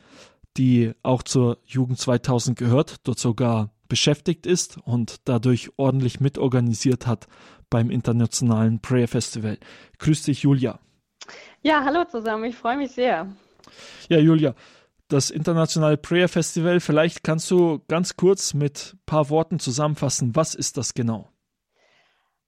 Speaker 4: die auch zur Jugend 2000 gehört, dort sogar beschäftigt ist und dadurch ordentlich mitorganisiert hat beim internationalen Prayer Festival. Grüß dich, Julia.
Speaker 5: Ja, hallo zusammen, ich freue mich sehr.
Speaker 4: Ja, Julia, das internationale Prayer Festival. Vielleicht kannst du ganz kurz mit ein paar Worten zusammenfassen, was ist das genau?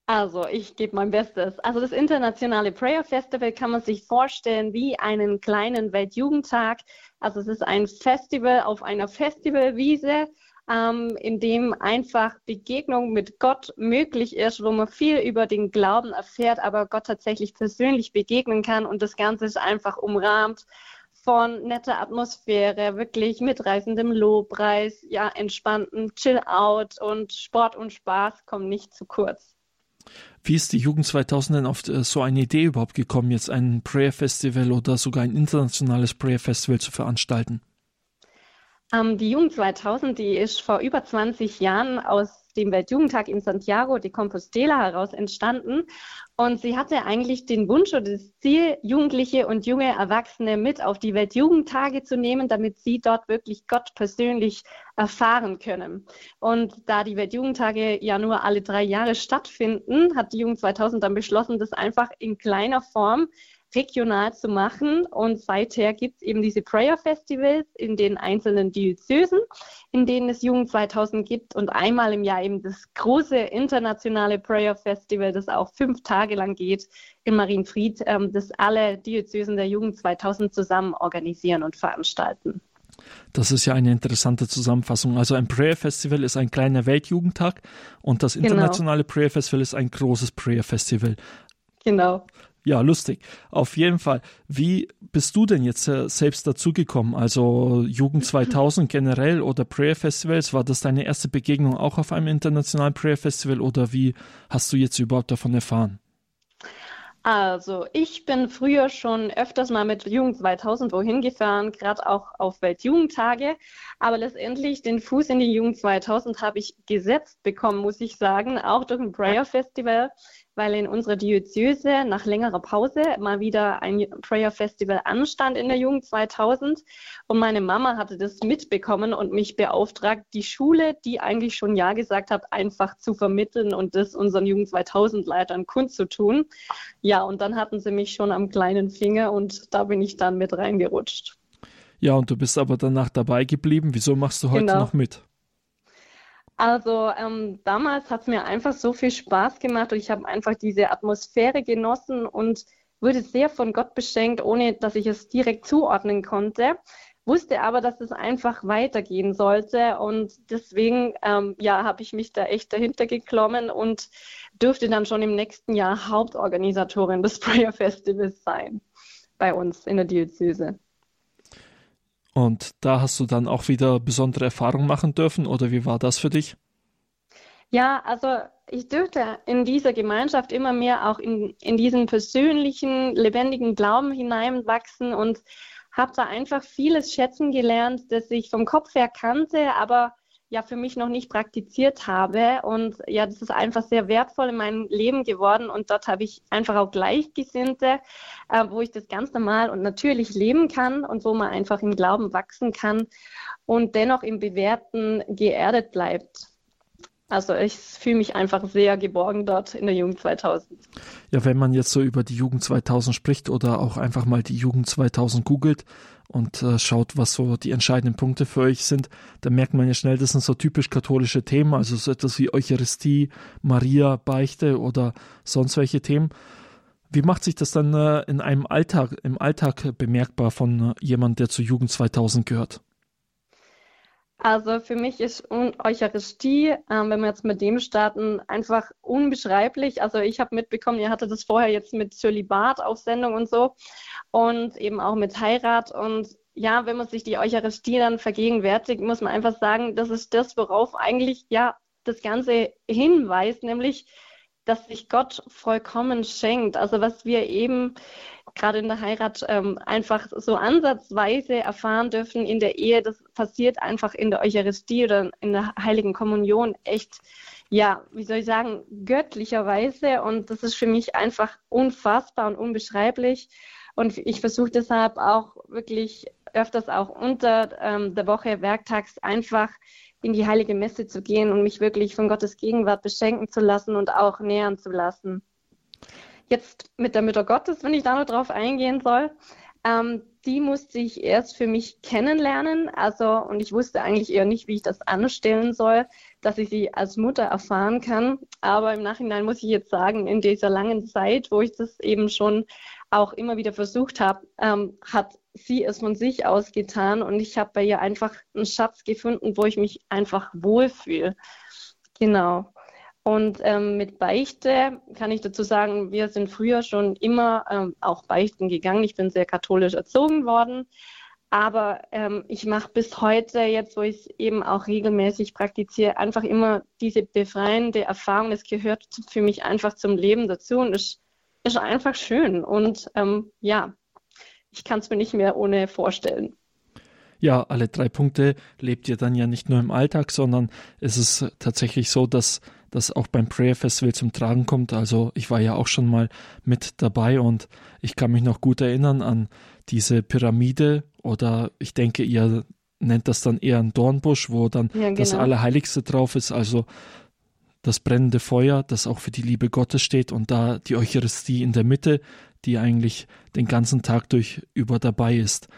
Speaker 5: Also, ich gebe mein Bestes. Also, das internationale Prayer Festival kann man sich vorstellen wie einen kleinen Weltjugendtag. Also, es ist ein Festival auf einer Festivalwiese, ähm, in dem einfach Begegnung mit Gott möglich ist, wo man viel über den Glauben erfährt, aber Gott tatsächlich persönlich begegnen kann. Und das Ganze ist einfach umrahmt von netter Atmosphäre, wirklich mitreißendem Lobpreis, ja, entspannten Chill-Out und Sport und Spaß kommen nicht zu kurz.
Speaker 4: Wie ist die Jugend 2000 denn auf äh, so eine Idee überhaupt gekommen, jetzt ein Prayer Festival oder sogar ein internationales Prayer Festival zu veranstalten?
Speaker 5: Ähm, die Jugend 2000, die ist vor über 20 Jahren aus dem Weltjugendtag in Santiago de Compostela heraus entstanden. Und sie hatte eigentlich den Wunsch oder das Ziel, Jugendliche und junge Erwachsene mit auf die Weltjugendtage zu nehmen, damit sie dort wirklich Gott persönlich erfahren können. Und da die Weltjugendtage ja nur alle drei Jahre stattfinden, hat die Jugend 2000 dann beschlossen, das einfach in kleiner Form regional zu machen. Und seither gibt es eben diese Prayer Festivals in den einzelnen Diözesen, in denen es Jugend 2000 gibt und einmal im Jahr eben das große internationale Prayer Festival, das auch fünf Tage lang geht in Marienfried, ähm, das alle Diözesen der Jugend 2000 zusammen organisieren und veranstalten.
Speaker 4: Das ist ja eine interessante Zusammenfassung. Also ein Prayer Festival ist ein kleiner Weltjugendtag und das genau. internationale genau. Prayer Festival ist ein großes Prayer Festival.
Speaker 5: Genau.
Speaker 4: Ja, lustig. Auf jeden Fall. Wie bist du denn jetzt äh, selbst dazugekommen? Also Jugend 2000 generell oder Prayer Festivals? War das deine erste Begegnung auch auf einem internationalen Prayer Festival oder wie hast du jetzt überhaupt davon erfahren?
Speaker 5: Also, ich bin früher schon öfters mal mit Jugend 2000 wohin gefahren, gerade auch auf Weltjugendtage. Aber letztendlich den Fuß in die Jugend 2000 habe ich gesetzt bekommen, muss ich sagen, auch durch ein Prayer Festival weil in unserer Diözese nach längerer Pause mal wieder ein Prayer Festival anstand in der Jugend 2000 und meine Mama hatte das mitbekommen und mich beauftragt, die Schule, die eigentlich schon Ja gesagt hat, einfach zu vermitteln und das unseren Jugend 2000 Leitern kundzutun. Ja, und dann hatten sie mich schon am kleinen Finger und da bin ich dann mit reingerutscht.
Speaker 4: Ja, und du bist aber danach dabei geblieben. Wieso machst du heute genau. noch mit?
Speaker 5: Also ähm, damals hat es mir einfach so viel Spaß gemacht und ich habe einfach diese Atmosphäre genossen und wurde sehr von Gott beschenkt, ohne dass ich es direkt zuordnen konnte. Wusste aber, dass es einfach weitergehen sollte und deswegen ähm, ja, habe ich mich da echt dahinter geklommen und dürfte dann schon im nächsten Jahr Hauptorganisatorin des Prayer Festivals sein bei uns in der Diözese.
Speaker 4: Und da hast du dann auch wieder besondere Erfahrungen machen dürfen oder wie war das für dich?
Speaker 5: Ja, also ich dürfte in dieser Gemeinschaft immer mehr auch in, in diesen persönlichen, lebendigen Glauben hineinwachsen und habe da einfach vieles schätzen gelernt, das ich vom Kopf her kannte, aber ja für mich noch nicht praktiziert habe. Und ja, das ist einfach sehr wertvoll in meinem Leben geworden. Und dort habe ich einfach auch Gleichgesinnte, äh, wo ich das ganz normal und natürlich leben kann und wo man einfach im Glauben wachsen kann und dennoch im Bewährten geerdet bleibt. Also ich fühle mich einfach sehr geborgen dort in der Jugend 2000.
Speaker 4: Ja, wenn man jetzt so über die Jugend 2000 spricht oder auch einfach mal die Jugend 2000 googelt und äh, schaut, was so die entscheidenden Punkte für euch sind, dann merkt man ja schnell, das sind so typisch katholische Themen, also so etwas wie Eucharistie, Maria, Beichte oder sonst welche Themen. Wie macht sich das dann äh, in einem Alltag, im Alltag bemerkbar von äh, jemand, der zur Jugend 2000 gehört?
Speaker 5: Also für mich ist Eucharistie, ähm, wenn wir jetzt mit dem starten, einfach unbeschreiblich. Also ich habe mitbekommen, ihr hattet das vorher jetzt mit Zölibat auf Sendung und so und eben auch mit Heirat. Und ja, wenn man sich die Eucharistie dann vergegenwärtigt, muss man einfach sagen, das ist das, worauf eigentlich ja das Ganze hinweist, nämlich dass sich Gott vollkommen schenkt. Also was wir eben gerade in der Heirat ähm, einfach so ansatzweise erfahren dürfen in der Ehe, das passiert einfach in der Eucharistie oder in der Heiligen Kommunion echt, ja, wie soll ich sagen, göttlicherweise. Und das ist für mich einfach unfassbar und unbeschreiblich. Und ich versuche deshalb auch wirklich öfters auch unter ähm, der Woche werktags einfach in die heilige Messe zu gehen und mich wirklich von Gottes Gegenwart beschenken zu lassen und auch nähern zu lassen. Jetzt mit der Mütter Gottes, wenn ich da noch drauf eingehen soll, ähm, die musste ich erst für mich kennenlernen. Also, und ich wusste eigentlich eher nicht, wie ich das anstellen soll, dass ich sie als Mutter erfahren kann. Aber im Nachhinein muss ich jetzt sagen, in dieser langen Zeit, wo ich das eben schon auch immer wieder versucht habe, ähm, hat sie es von sich aus getan und ich habe bei ihr einfach einen Schatz gefunden, wo ich mich einfach wohlfühle. Genau. Und ähm, mit Beichte kann ich dazu sagen, wir sind früher schon immer ähm, auch beichten gegangen. Ich bin sehr katholisch erzogen worden. Aber ähm, ich mache bis heute, jetzt wo ich es eben auch regelmäßig praktiziere, einfach immer diese befreiende Erfahrung. Es gehört für mich einfach zum Leben dazu und ist, ist einfach schön. Und ähm, ja, ich kann es mir nicht mehr ohne vorstellen.
Speaker 4: Ja, alle drei Punkte lebt ihr dann ja nicht nur im Alltag, sondern es ist tatsächlich so, dass das auch beim Prayer Festival zum Tragen kommt. Also ich war ja auch schon mal mit dabei und ich kann mich noch gut erinnern an diese Pyramide oder ich denke, ihr nennt das dann eher ein Dornbusch, wo dann ja, genau. das Allerheiligste drauf ist. Also das brennende Feuer, das auch für die Liebe Gottes steht und da die Eucharistie in der Mitte, die eigentlich den ganzen Tag durch über dabei ist.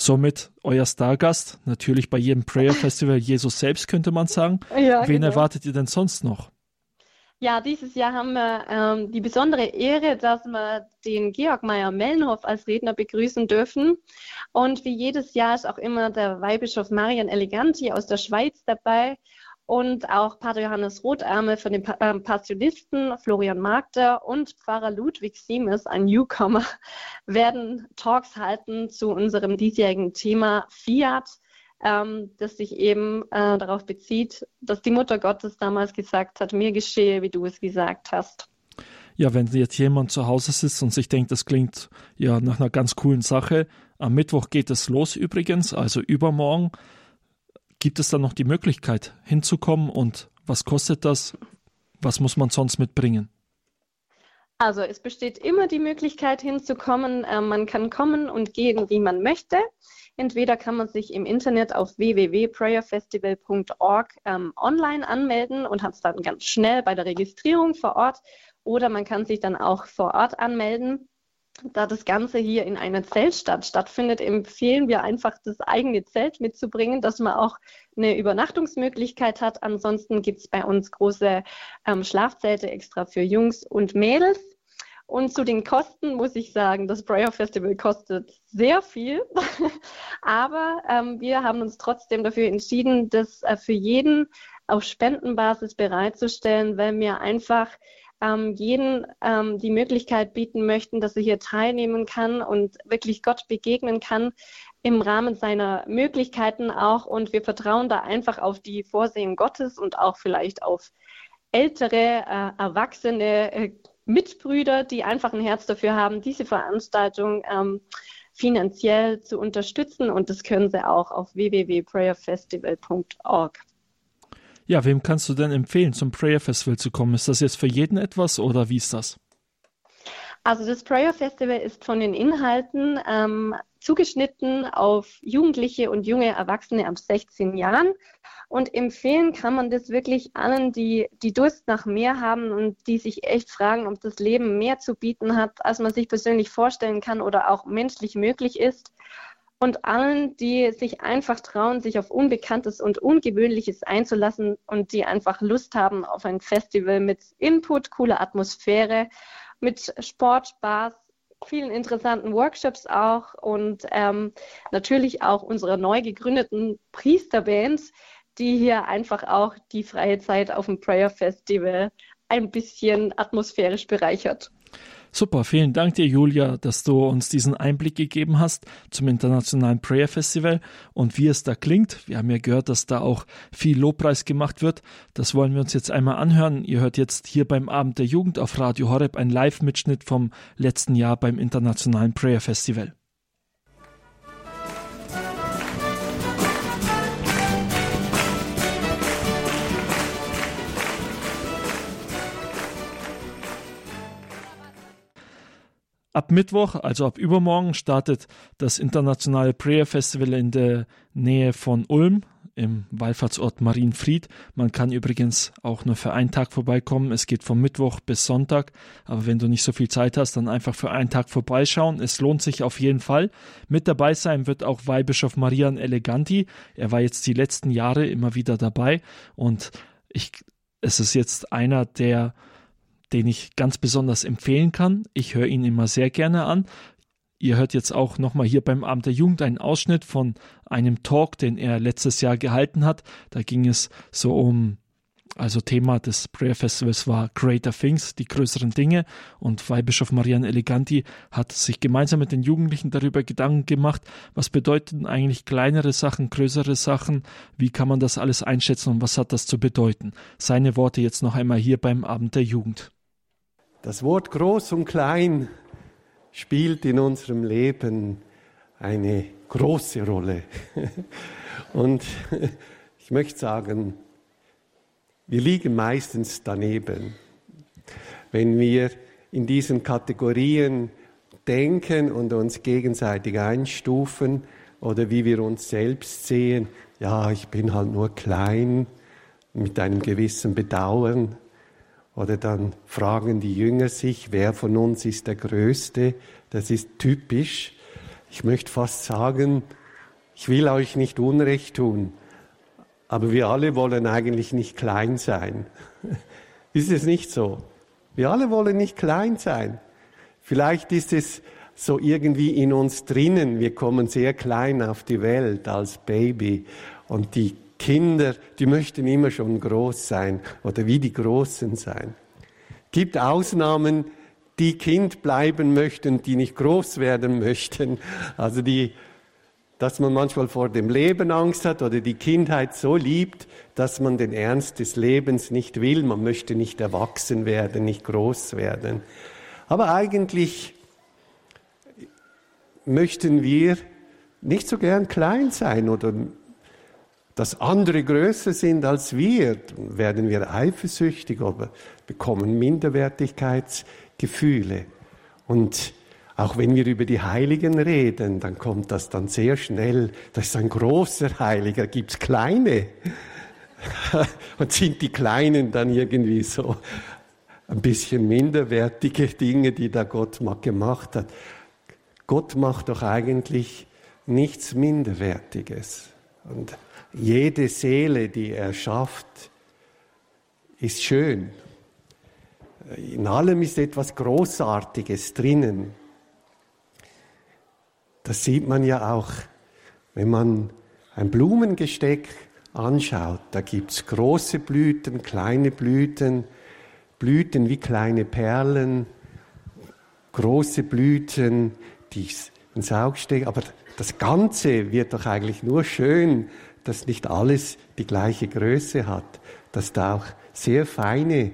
Speaker 4: Somit euer Stargast, natürlich bei jedem Prayer Festival Jesus selbst, könnte man sagen. Ja, Wen genau. erwartet ihr denn sonst noch?
Speaker 5: Ja, dieses Jahr haben wir ähm, die besondere Ehre, dass wir den Georg Meyer Mellenhoff als Redner begrüßen dürfen. Und wie jedes Jahr ist auch immer der Weihbischof Marian Eleganti aus der Schweiz dabei und auch Pater Johannes Rotärmel von den pa äh, Passionisten, Florian Magder und Pfarrer Ludwig Siemes, ein Newcomer, werden Talks halten zu unserem diesjährigen Thema Fiat, ähm, das sich eben äh, darauf bezieht, dass die Mutter Gottes damals gesagt hat, mir geschehe, wie du es gesagt hast.
Speaker 4: Ja, wenn jetzt jemand zu Hause sitzt und sich denkt, das klingt ja nach einer ganz coolen Sache, am Mittwoch geht es los übrigens, also übermorgen. Gibt es dann noch die Möglichkeit hinzukommen und was kostet das? Was muss man sonst mitbringen?
Speaker 5: Also es besteht immer die Möglichkeit hinzukommen. Äh, man kann kommen und gehen, wie man möchte. Entweder kann man sich im Internet auf www.prayerfestival.org ähm, online anmelden und hat es dann ganz schnell bei der Registrierung vor Ort. Oder man kann sich dann auch vor Ort anmelden da das Ganze hier in einer Zeltstadt stattfindet, empfehlen wir einfach, das eigene Zelt mitzubringen, dass man auch eine Übernachtungsmöglichkeit hat. Ansonsten gibt es bei uns große ähm, Schlafzelte extra für Jungs und Mädels. Und zu den Kosten muss ich sagen, das Prayer Festival kostet sehr viel. Aber ähm, wir haben uns trotzdem dafür entschieden, das äh, für jeden auf Spendenbasis bereitzustellen, weil wir einfach ähm, jeden ähm, die Möglichkeit bieten möchten, dass er hier teilnehmen kann und wirklich Gott begegnen kann im Rahmen seiner Möglichkeiten auch. Und wir vertrauen da einfach auf die Vorsehen Gottes und auch vielleicht auf ältere, äh, erwachsene äh, Mitbrüder, die einfach ein Herz dafür haben, diese Veranstaltung ähm, finanziell zu unterstützen. Und das können sie auch auf www.prayerfestival.org.
Speaker 4: Ja, wem kannst du denn empfehlen, zum Prayer Festival zu kommen? Ist das jetzt für jeden etwas oder wie ist das?
Speaker 5: Also das Prayer Festival ist von den Inhalten ähm, zugeschnitten auf Jugendliche und junge Erwachsene ab 16 Jahren. Und empfehlen kann man das wirklich allen, die, die Durst nach mehr haben und die sich echt fragen, ob das Leben mehr zu bieten hat, als man sich persönlich vorstellen kann oder auch menschlich möglich ist und allen, die sich einfach trauen, sich auf Unbekanntes und Ungewöhnliches einzulassen und die einfach Lust haben auf ein Festival mit Input, cooler Atmosphäre, mit Sport, Spaß, vielen interessanten Workshops auch und ähm, natürlich auch unsere neu gegründeten Priesterbands, die hier einfach auch die freie Zeit auf dem Prayer Festival ein bisschen atmosphärisch bereichert.
Speaker 4: Super, vielen Dank dir, Julia, dass du uns diesen Einblick gegeben hast zum Internationalen Prayer Festival und wie es da klingt. Wir haben ja gehört, dass da auch viel Lobpreis gemacht wird. Das wollen wir uns jetzt einmal anhören. Ihr hört jetzt hier beim Abend der Jugend auf Radio Horeb einen Live-Mitschnitt vom letzten Jahr beim Internationalen Prayer Festival. Ab Mittwoch, also ab übermorgen, startet das internationale Prayer Festival in der Nähe von Ulm im Wallfahrtsort Marienfried. Man kann übrigens auch nur für einen Tag vorbeikommen. Es geht vom Mittwoch bis Sonntag. Aber wenn du nicht so viel Zeit hast, dann einfach für einen Tag vorbeischauen. Es lohnt sich auf jeden Fall. Mit dabei sein wird auch Weihbischof Marian Eleganti. Er war jetzt die letzten Jahre immer wieder dabei und ich, es ist jetzt einer der den ich ganz besonders empfehlen kann. Ich höre ihn immer sehr gerne an. Ihr hört jetzt auch nochmal hier beim Abend der Jugend einen Ausschnitt von einem Talk, den er letztes Jahr gehalten hat. Da ging es so um, also Thema des Prayer Festivals war Greater Things, die größeren Dinge. Und Weihbischof Marianne Eleganti hat sich gemeinsam mit den Jugendlichen darüber Gedanken gemacht, was bedeuten eigentlich kleinere Sachen, größere Sachen, wie kann man das alles einschätzen und was hat das zu bedeuten. Seine Worte jetzt noch einmal hier beim Abend der Jugend.
Speaker 6: Das Wort groß und klein spielt in unserem Leben eine große Rolle. Und ich möchte sagen, wir liegen meistens daneben. Wenn wir in diesen Kategorien denken und uns gegenseitig einstufen oder wie wir uns selbst sehen, ja, ich bin halt nur klein, mit einem gewissen Bedauern. Oder dann fragen die Jünger sich, wer von uns ist der Größte. Das ist typisch. Ich möchte fast sagen, ich will euch nicht Unrecht tun, aber wir alle wollen eigentlich nicht klein sein. Ist es nicht so? Wir alle wollen nicht klein sein. Vielleicht ist es so irgendwie in uns drinnen. Wir kommen sehr klein auf die Welt als Baby und die Kinder, die möchten immer schon groß sein oder wie die Großen sein. Gibt Ausnahmen, die Kind bleiben möchten, die nicht groß werden möchten. Also die, dass man manchmal vor dem Leben Angst hat oder die Kindheit so liebt, dass man den Ernst des Lebens nicht will. Man möchte nicht erwachsen werden, nicht groß werden. Aber eigentlich möchten wir nicht so gern klein sein oder dass andere größer sind als wir, werden wir eifersüchtig oder bekommen Minderwertigkeitsgefühle. Und auch wenn wir über die Heiligen reden, dann kommt das dann sehr schnell. Das ist ein großer Heiliger, gibt es kleine. Und sind die Kleinen dann irgendwie so ein bisschen minderwertige Dinge, die da Gott gemacht hat. Gott macht doch eigentlich nichts Minderwertiges. Und jede Seele, die er schafft, ist schön. In allem ist etwas Großartiges drinnen. Das sieht man ja auch, wenn man ein Blumengesteck anschaut. Da gibt es große Blüten, kleine Blüten, Blüten wie kleine Perlen, große Blüten, die ins Auge stecken. Aber das Ganze wird doch eigentlich nur schön, dass nicht alles die gleiche Größe hat, dass da auch sehr feine,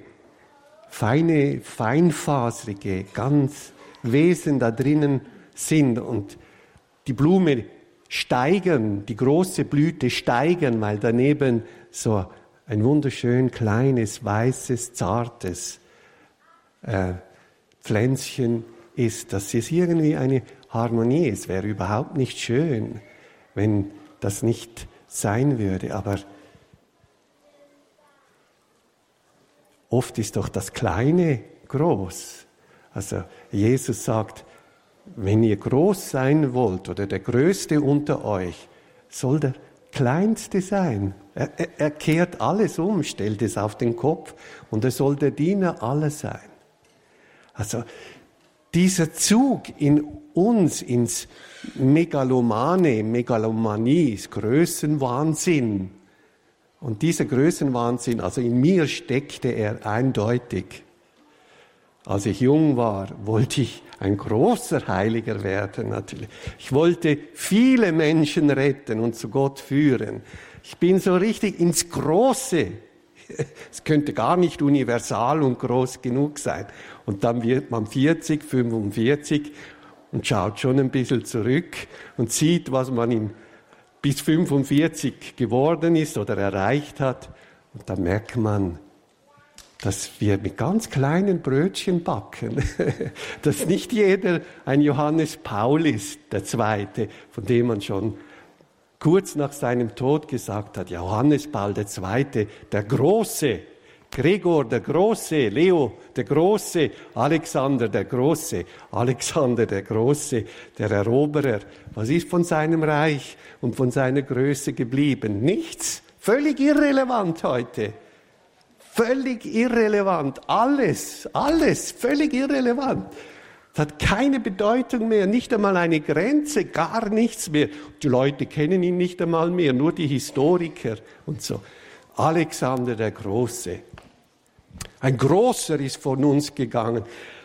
Speaker 6: feine, feinfaserige, ganz Wesen da drinnen sind und die Blume steigern, die große Blüte steigern, weil daneben so ein wunderschön kleines, weißes, zartes äh, Pflänzchen ist. Das ist irgendwie eine Harmonie. Es wäre überhaupt nicht schön, wenn das nicht sein würde. Aber oft ist doch das Kleine groß. Also Jesus sagt, wenn ihr groß sein wollt oder der Größte unter euch, soll der Kleinste sein. Er, er, er kehrt alles um, stellt es auf den Kopf und er soll der Diener aller sein. Also dieser Zug in uns ins Megalomane, Megalomanie ist Größenwahnsinn. Und dieser Größenwahnsinn, also in mir steckte er eindeutig. Als ich jung war, wollte ich ein großer Heiliger werden natürlich. Ich wollte viele Menschen retten und zu Gott führen. Ich bin so richtig ins Große. Es könnte gar nicht universal und groß genug sein. Und dann wird man 40, 45 und schaut schon ein bisschen zurück und sieht, was man in, bis 45 geworden ist oder erreicht hat. Und dann merkt man, dass wir mit ganz kleinen Brötchen backen, dass nicht jeder ein Johannes Paul ist, der Zweite, von dem man schon kurz nach seinem Tod gesagt hat, Johannes Paul Zweite, der Große, Gregor der Große, Leo der Große, Alexander der Große, Alexander der Große, der Eroberer. Was ist von seinem Reich und von seiner Größe geblieben? Nichts. Völlig irrelevant heute. Völlig irrelevant. Alles, alles, völlig irrelevant. Es hat keine Bedeutung mehr, nicht einmal eine Grenze, gar nichts mehr. Die Leute kennen ihn nicht einmal mehr, nur die Historiker und so. Alexander der Große. Ein Großer ist von uns gegangen.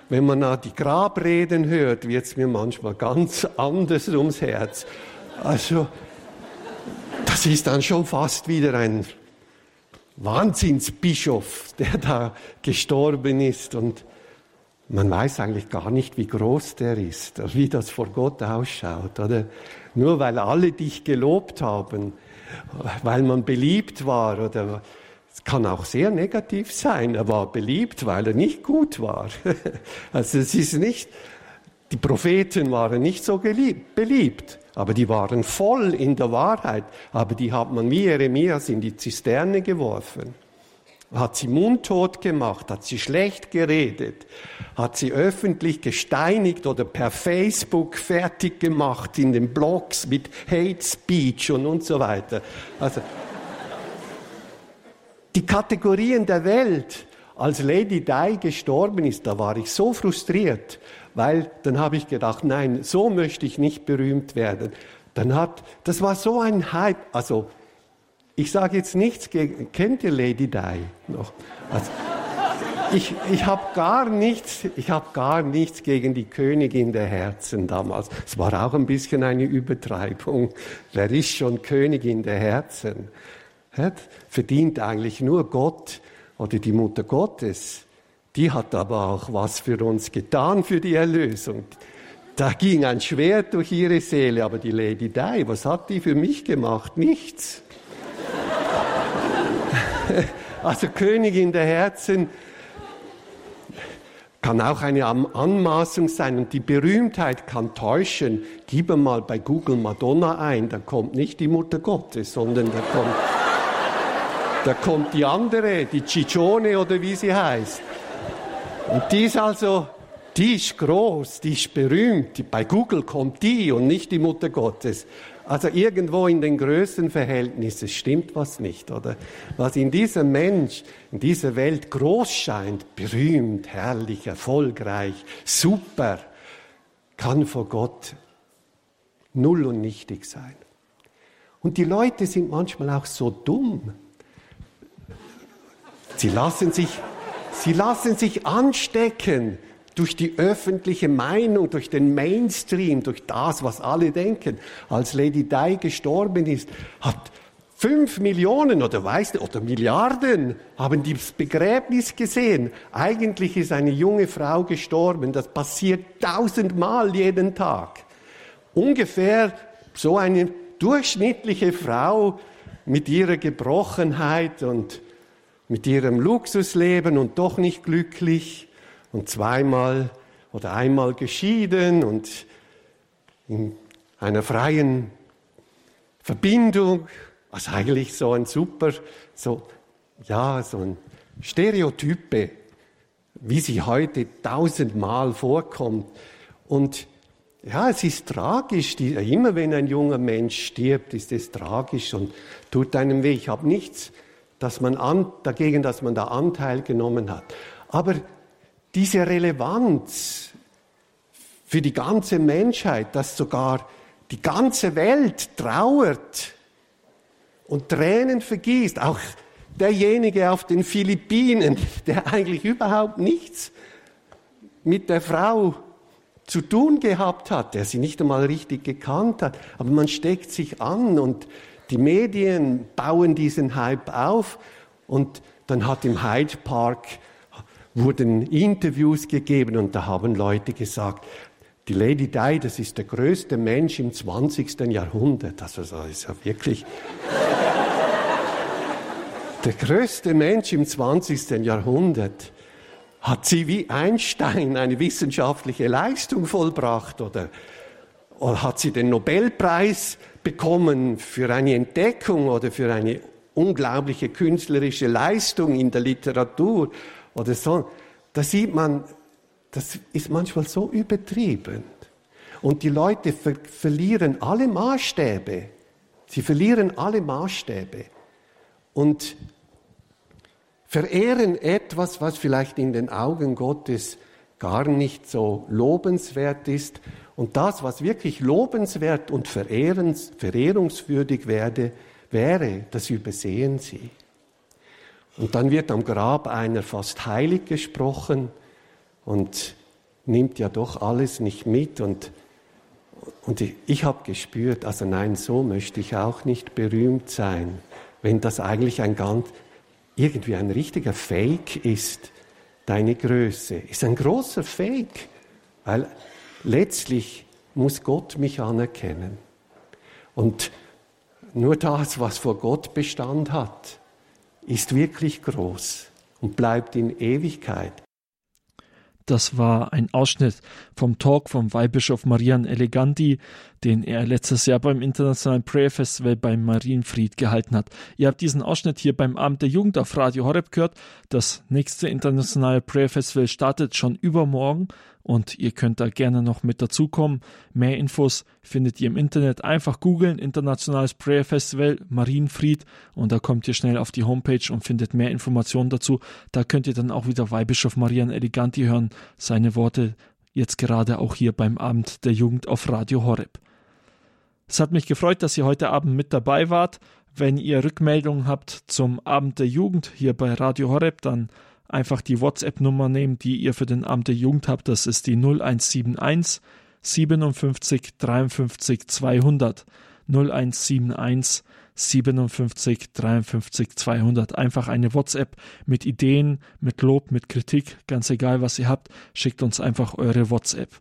Speaker 6: Wenn man die Grabreden hört, wird es mir manchmal ganz anders ums Herz. Also, das ist dann schon fast wieder ein Wahnsinnsbischof, der da gestorben ist und man weiß eigentlich gar nicht, wie groß der ist, wie das vor Gott ausschaut, oder? Nur weil alle dich gelobt haben, weil man beliebt war, oder es kann auch sehr negativ sein, er war beliebt, weil er nicht gut war. Also es ist nicht, die Propheten waren nicht so geliebt, beliebt. Aber die waren voll in der Wahrheit. Aber die hat man wie Jeremias in die Zisterne geworfen. Hat sie mundtot gemacht, hat sie schlecht geredet, hat sie öffentlich gesteinigt oder per Facebook fertig gemacht in den Blogs mit Hate Speech und und so weiter. Also die Kategorien der Welt, als Lady Di gestorben ist, da war ich so frustriert, weil dann habe ich gedacht, nein, so möchte ich nicht berühmt werden. Dann hat, das war so ein Hype, also ich sage jetzt nichts gegen, kennt ihr Lady Di noch? Also, ich, ich habe gar nichts, gar nichts gegen die Königin der Herzen damals. Es war auch ein bisschen eine Übertreibung. Wer ist schon Königin der Herzen? verdient eigentlich nur Gott oder die Mutter Gottes. Die hat aber auch was für uns getan für die Erlösung. Da ging ein Schwert durch ihre Seele, aber die Lady Di, was hat die für mich gemacht? Nichts. Also Königin der Herzen kann auch eine Anmaßung sein und die Berühmtheit kann täuschen. Gib mal bei Google Madonna ein, da kommt nicht die Mutter Gottes, sondern da kommt da kommt die andere, die Ciccione oder wie sie heißt. Und die ist also, die ist groß, die ist berühmt. Bei Google kommt die und nicht die Mutter Gottes. Also irgendwo in den Größenverhältnissen stimmt was nicht, oder? Was in diesem Mensch, in dieser Welt groß scheint, berühmt, herrlich, erfolgreich, super, kann vor Gott null und nichtig sein. Und die Leute sind manchmal auch so dumm. Sie lassen sich, sie lassen sich anstecken durch die öffentliche Meinung, durch den Mainstream, durch das, was alle denken. Als Lady Di gestorben ist, hat fünf Millionen oder weißt du, oder Milliarden haben das Begräbnis gesehen. Eigentlich ist eine junge Frau gestorben. Das passiert tausendmal jeden Tag. Ungefähr so eine durchschnittliche Frau mit ihrer Gebrochenheit und mit ihrem Luxusleben und doch nicht glücklich und zweimal oder einmal geschieden und in einer freien Verbindung, was eigentlich so ein super, so, ja, so ein Stereotype, wie sie heute tausendmal vorkommt. Und ja, es ist tragisch. Die, immer wenn ein junger Mensch stirbt, ist es tragisch und tut einem weh. Ich habe nichts dass man an, dagegen, dass man da Anteil genommen hat. Aber diese Relevanz für die ganze Menschheit, dass sogar die ganze Welt trauert und Tränen vergießt, auch derjenige auf den Philippinen, der eigentlich überhaupt nichts mit der Frau zu tun gehabt hat, der sie nicht einmal richtig gekannt hat, aber man steckt sich an und die Medien bauen diesen Hype auf und dann hat im Hyde Park wurden Interviews gegeben und da haben Leute gesagt, die Lady Di, das ist der größte Mensch im 20. Jahrhundert. Also das ist ja wirklich der größte Mensch im 20. Jahrhundert. Hat sie wie Einstein eine wissenschaftliche Leistung vollbracht oder, oder hat sie den Nobelpreis bekommen für eine Entdeckung oder für eine unglaubliche künstlerische Leistung in der Literatur oder so, da sieht man, das ist manchmal so übertrieben. Und die Leute ver verlieren alle Maßstäbe. Sie verlieren alle Maßstäbe und verehren etwas, was vielleicht in den Augen Gottes gar nicht so lobenswert ist und das, was wirklich lobenswert und verehrungswürdig werde, wäre, das übersehen sie. Und dann wird am Grab einer fast heilig gesprochen und nimmt ja doch alles nicht mit. Und, und ich, ich habe gespürt, also nein, so möchte ich auch nicht berühmt sein, wenn das eigentlich ein ganz, irgendwie ein richtiger Fake ist, deine Größe. Ist ein großer Fake, weil letztlich muss Gott mich anerkennen. Und nur das, was vor Gott Bestand hat, ist wirklich groß und bleibt in Ewigkeit.
Speaker 4: Das war ein Ausschnitt vom Talk vom Weihbischof Marian Eleganti, den er letztes Jahr beim Internationalen Prayer Festival beim Marienfried gehalten hat. Ihr habt diesen Ausschnitt hier beim Abend der Jugend auf Radio Horeb gehört. Das nächste Internationale Prayer Festival startet schon übermorgen und ihr könnt da gerne noch mit dazukommen. Mehr Infos findet ihr im Internet. Einfach googeln Internationales Prayer Festival Marienfried und da kommt ihr schnell auf die Homepage und findet mehr Informationen dazu. Da könnt ihr dann auch wieder Weihbischof Marian Eleganti hören, seine Worte jetzt gerade auch hier beim Abend der Jugend auf Radio Horeb. Es hat mich gefreut, dass ihr heute Abend mit dabei wart. Wenn ihr Rückmeldungen habt zum Abend der Jugend hier bei Radio Horeb, dann einfach die WhatsApp-Nummer nehmen, die ihr für den Abend der Jugend habt. Das ist die 0171 57 53 200. 0171 57 53 200. Einfach eine WhatsApp mit Ideen, mit Lob, mit Kritik, ganz egal was ihr habt, schickt uns einfach eure WhatsApp.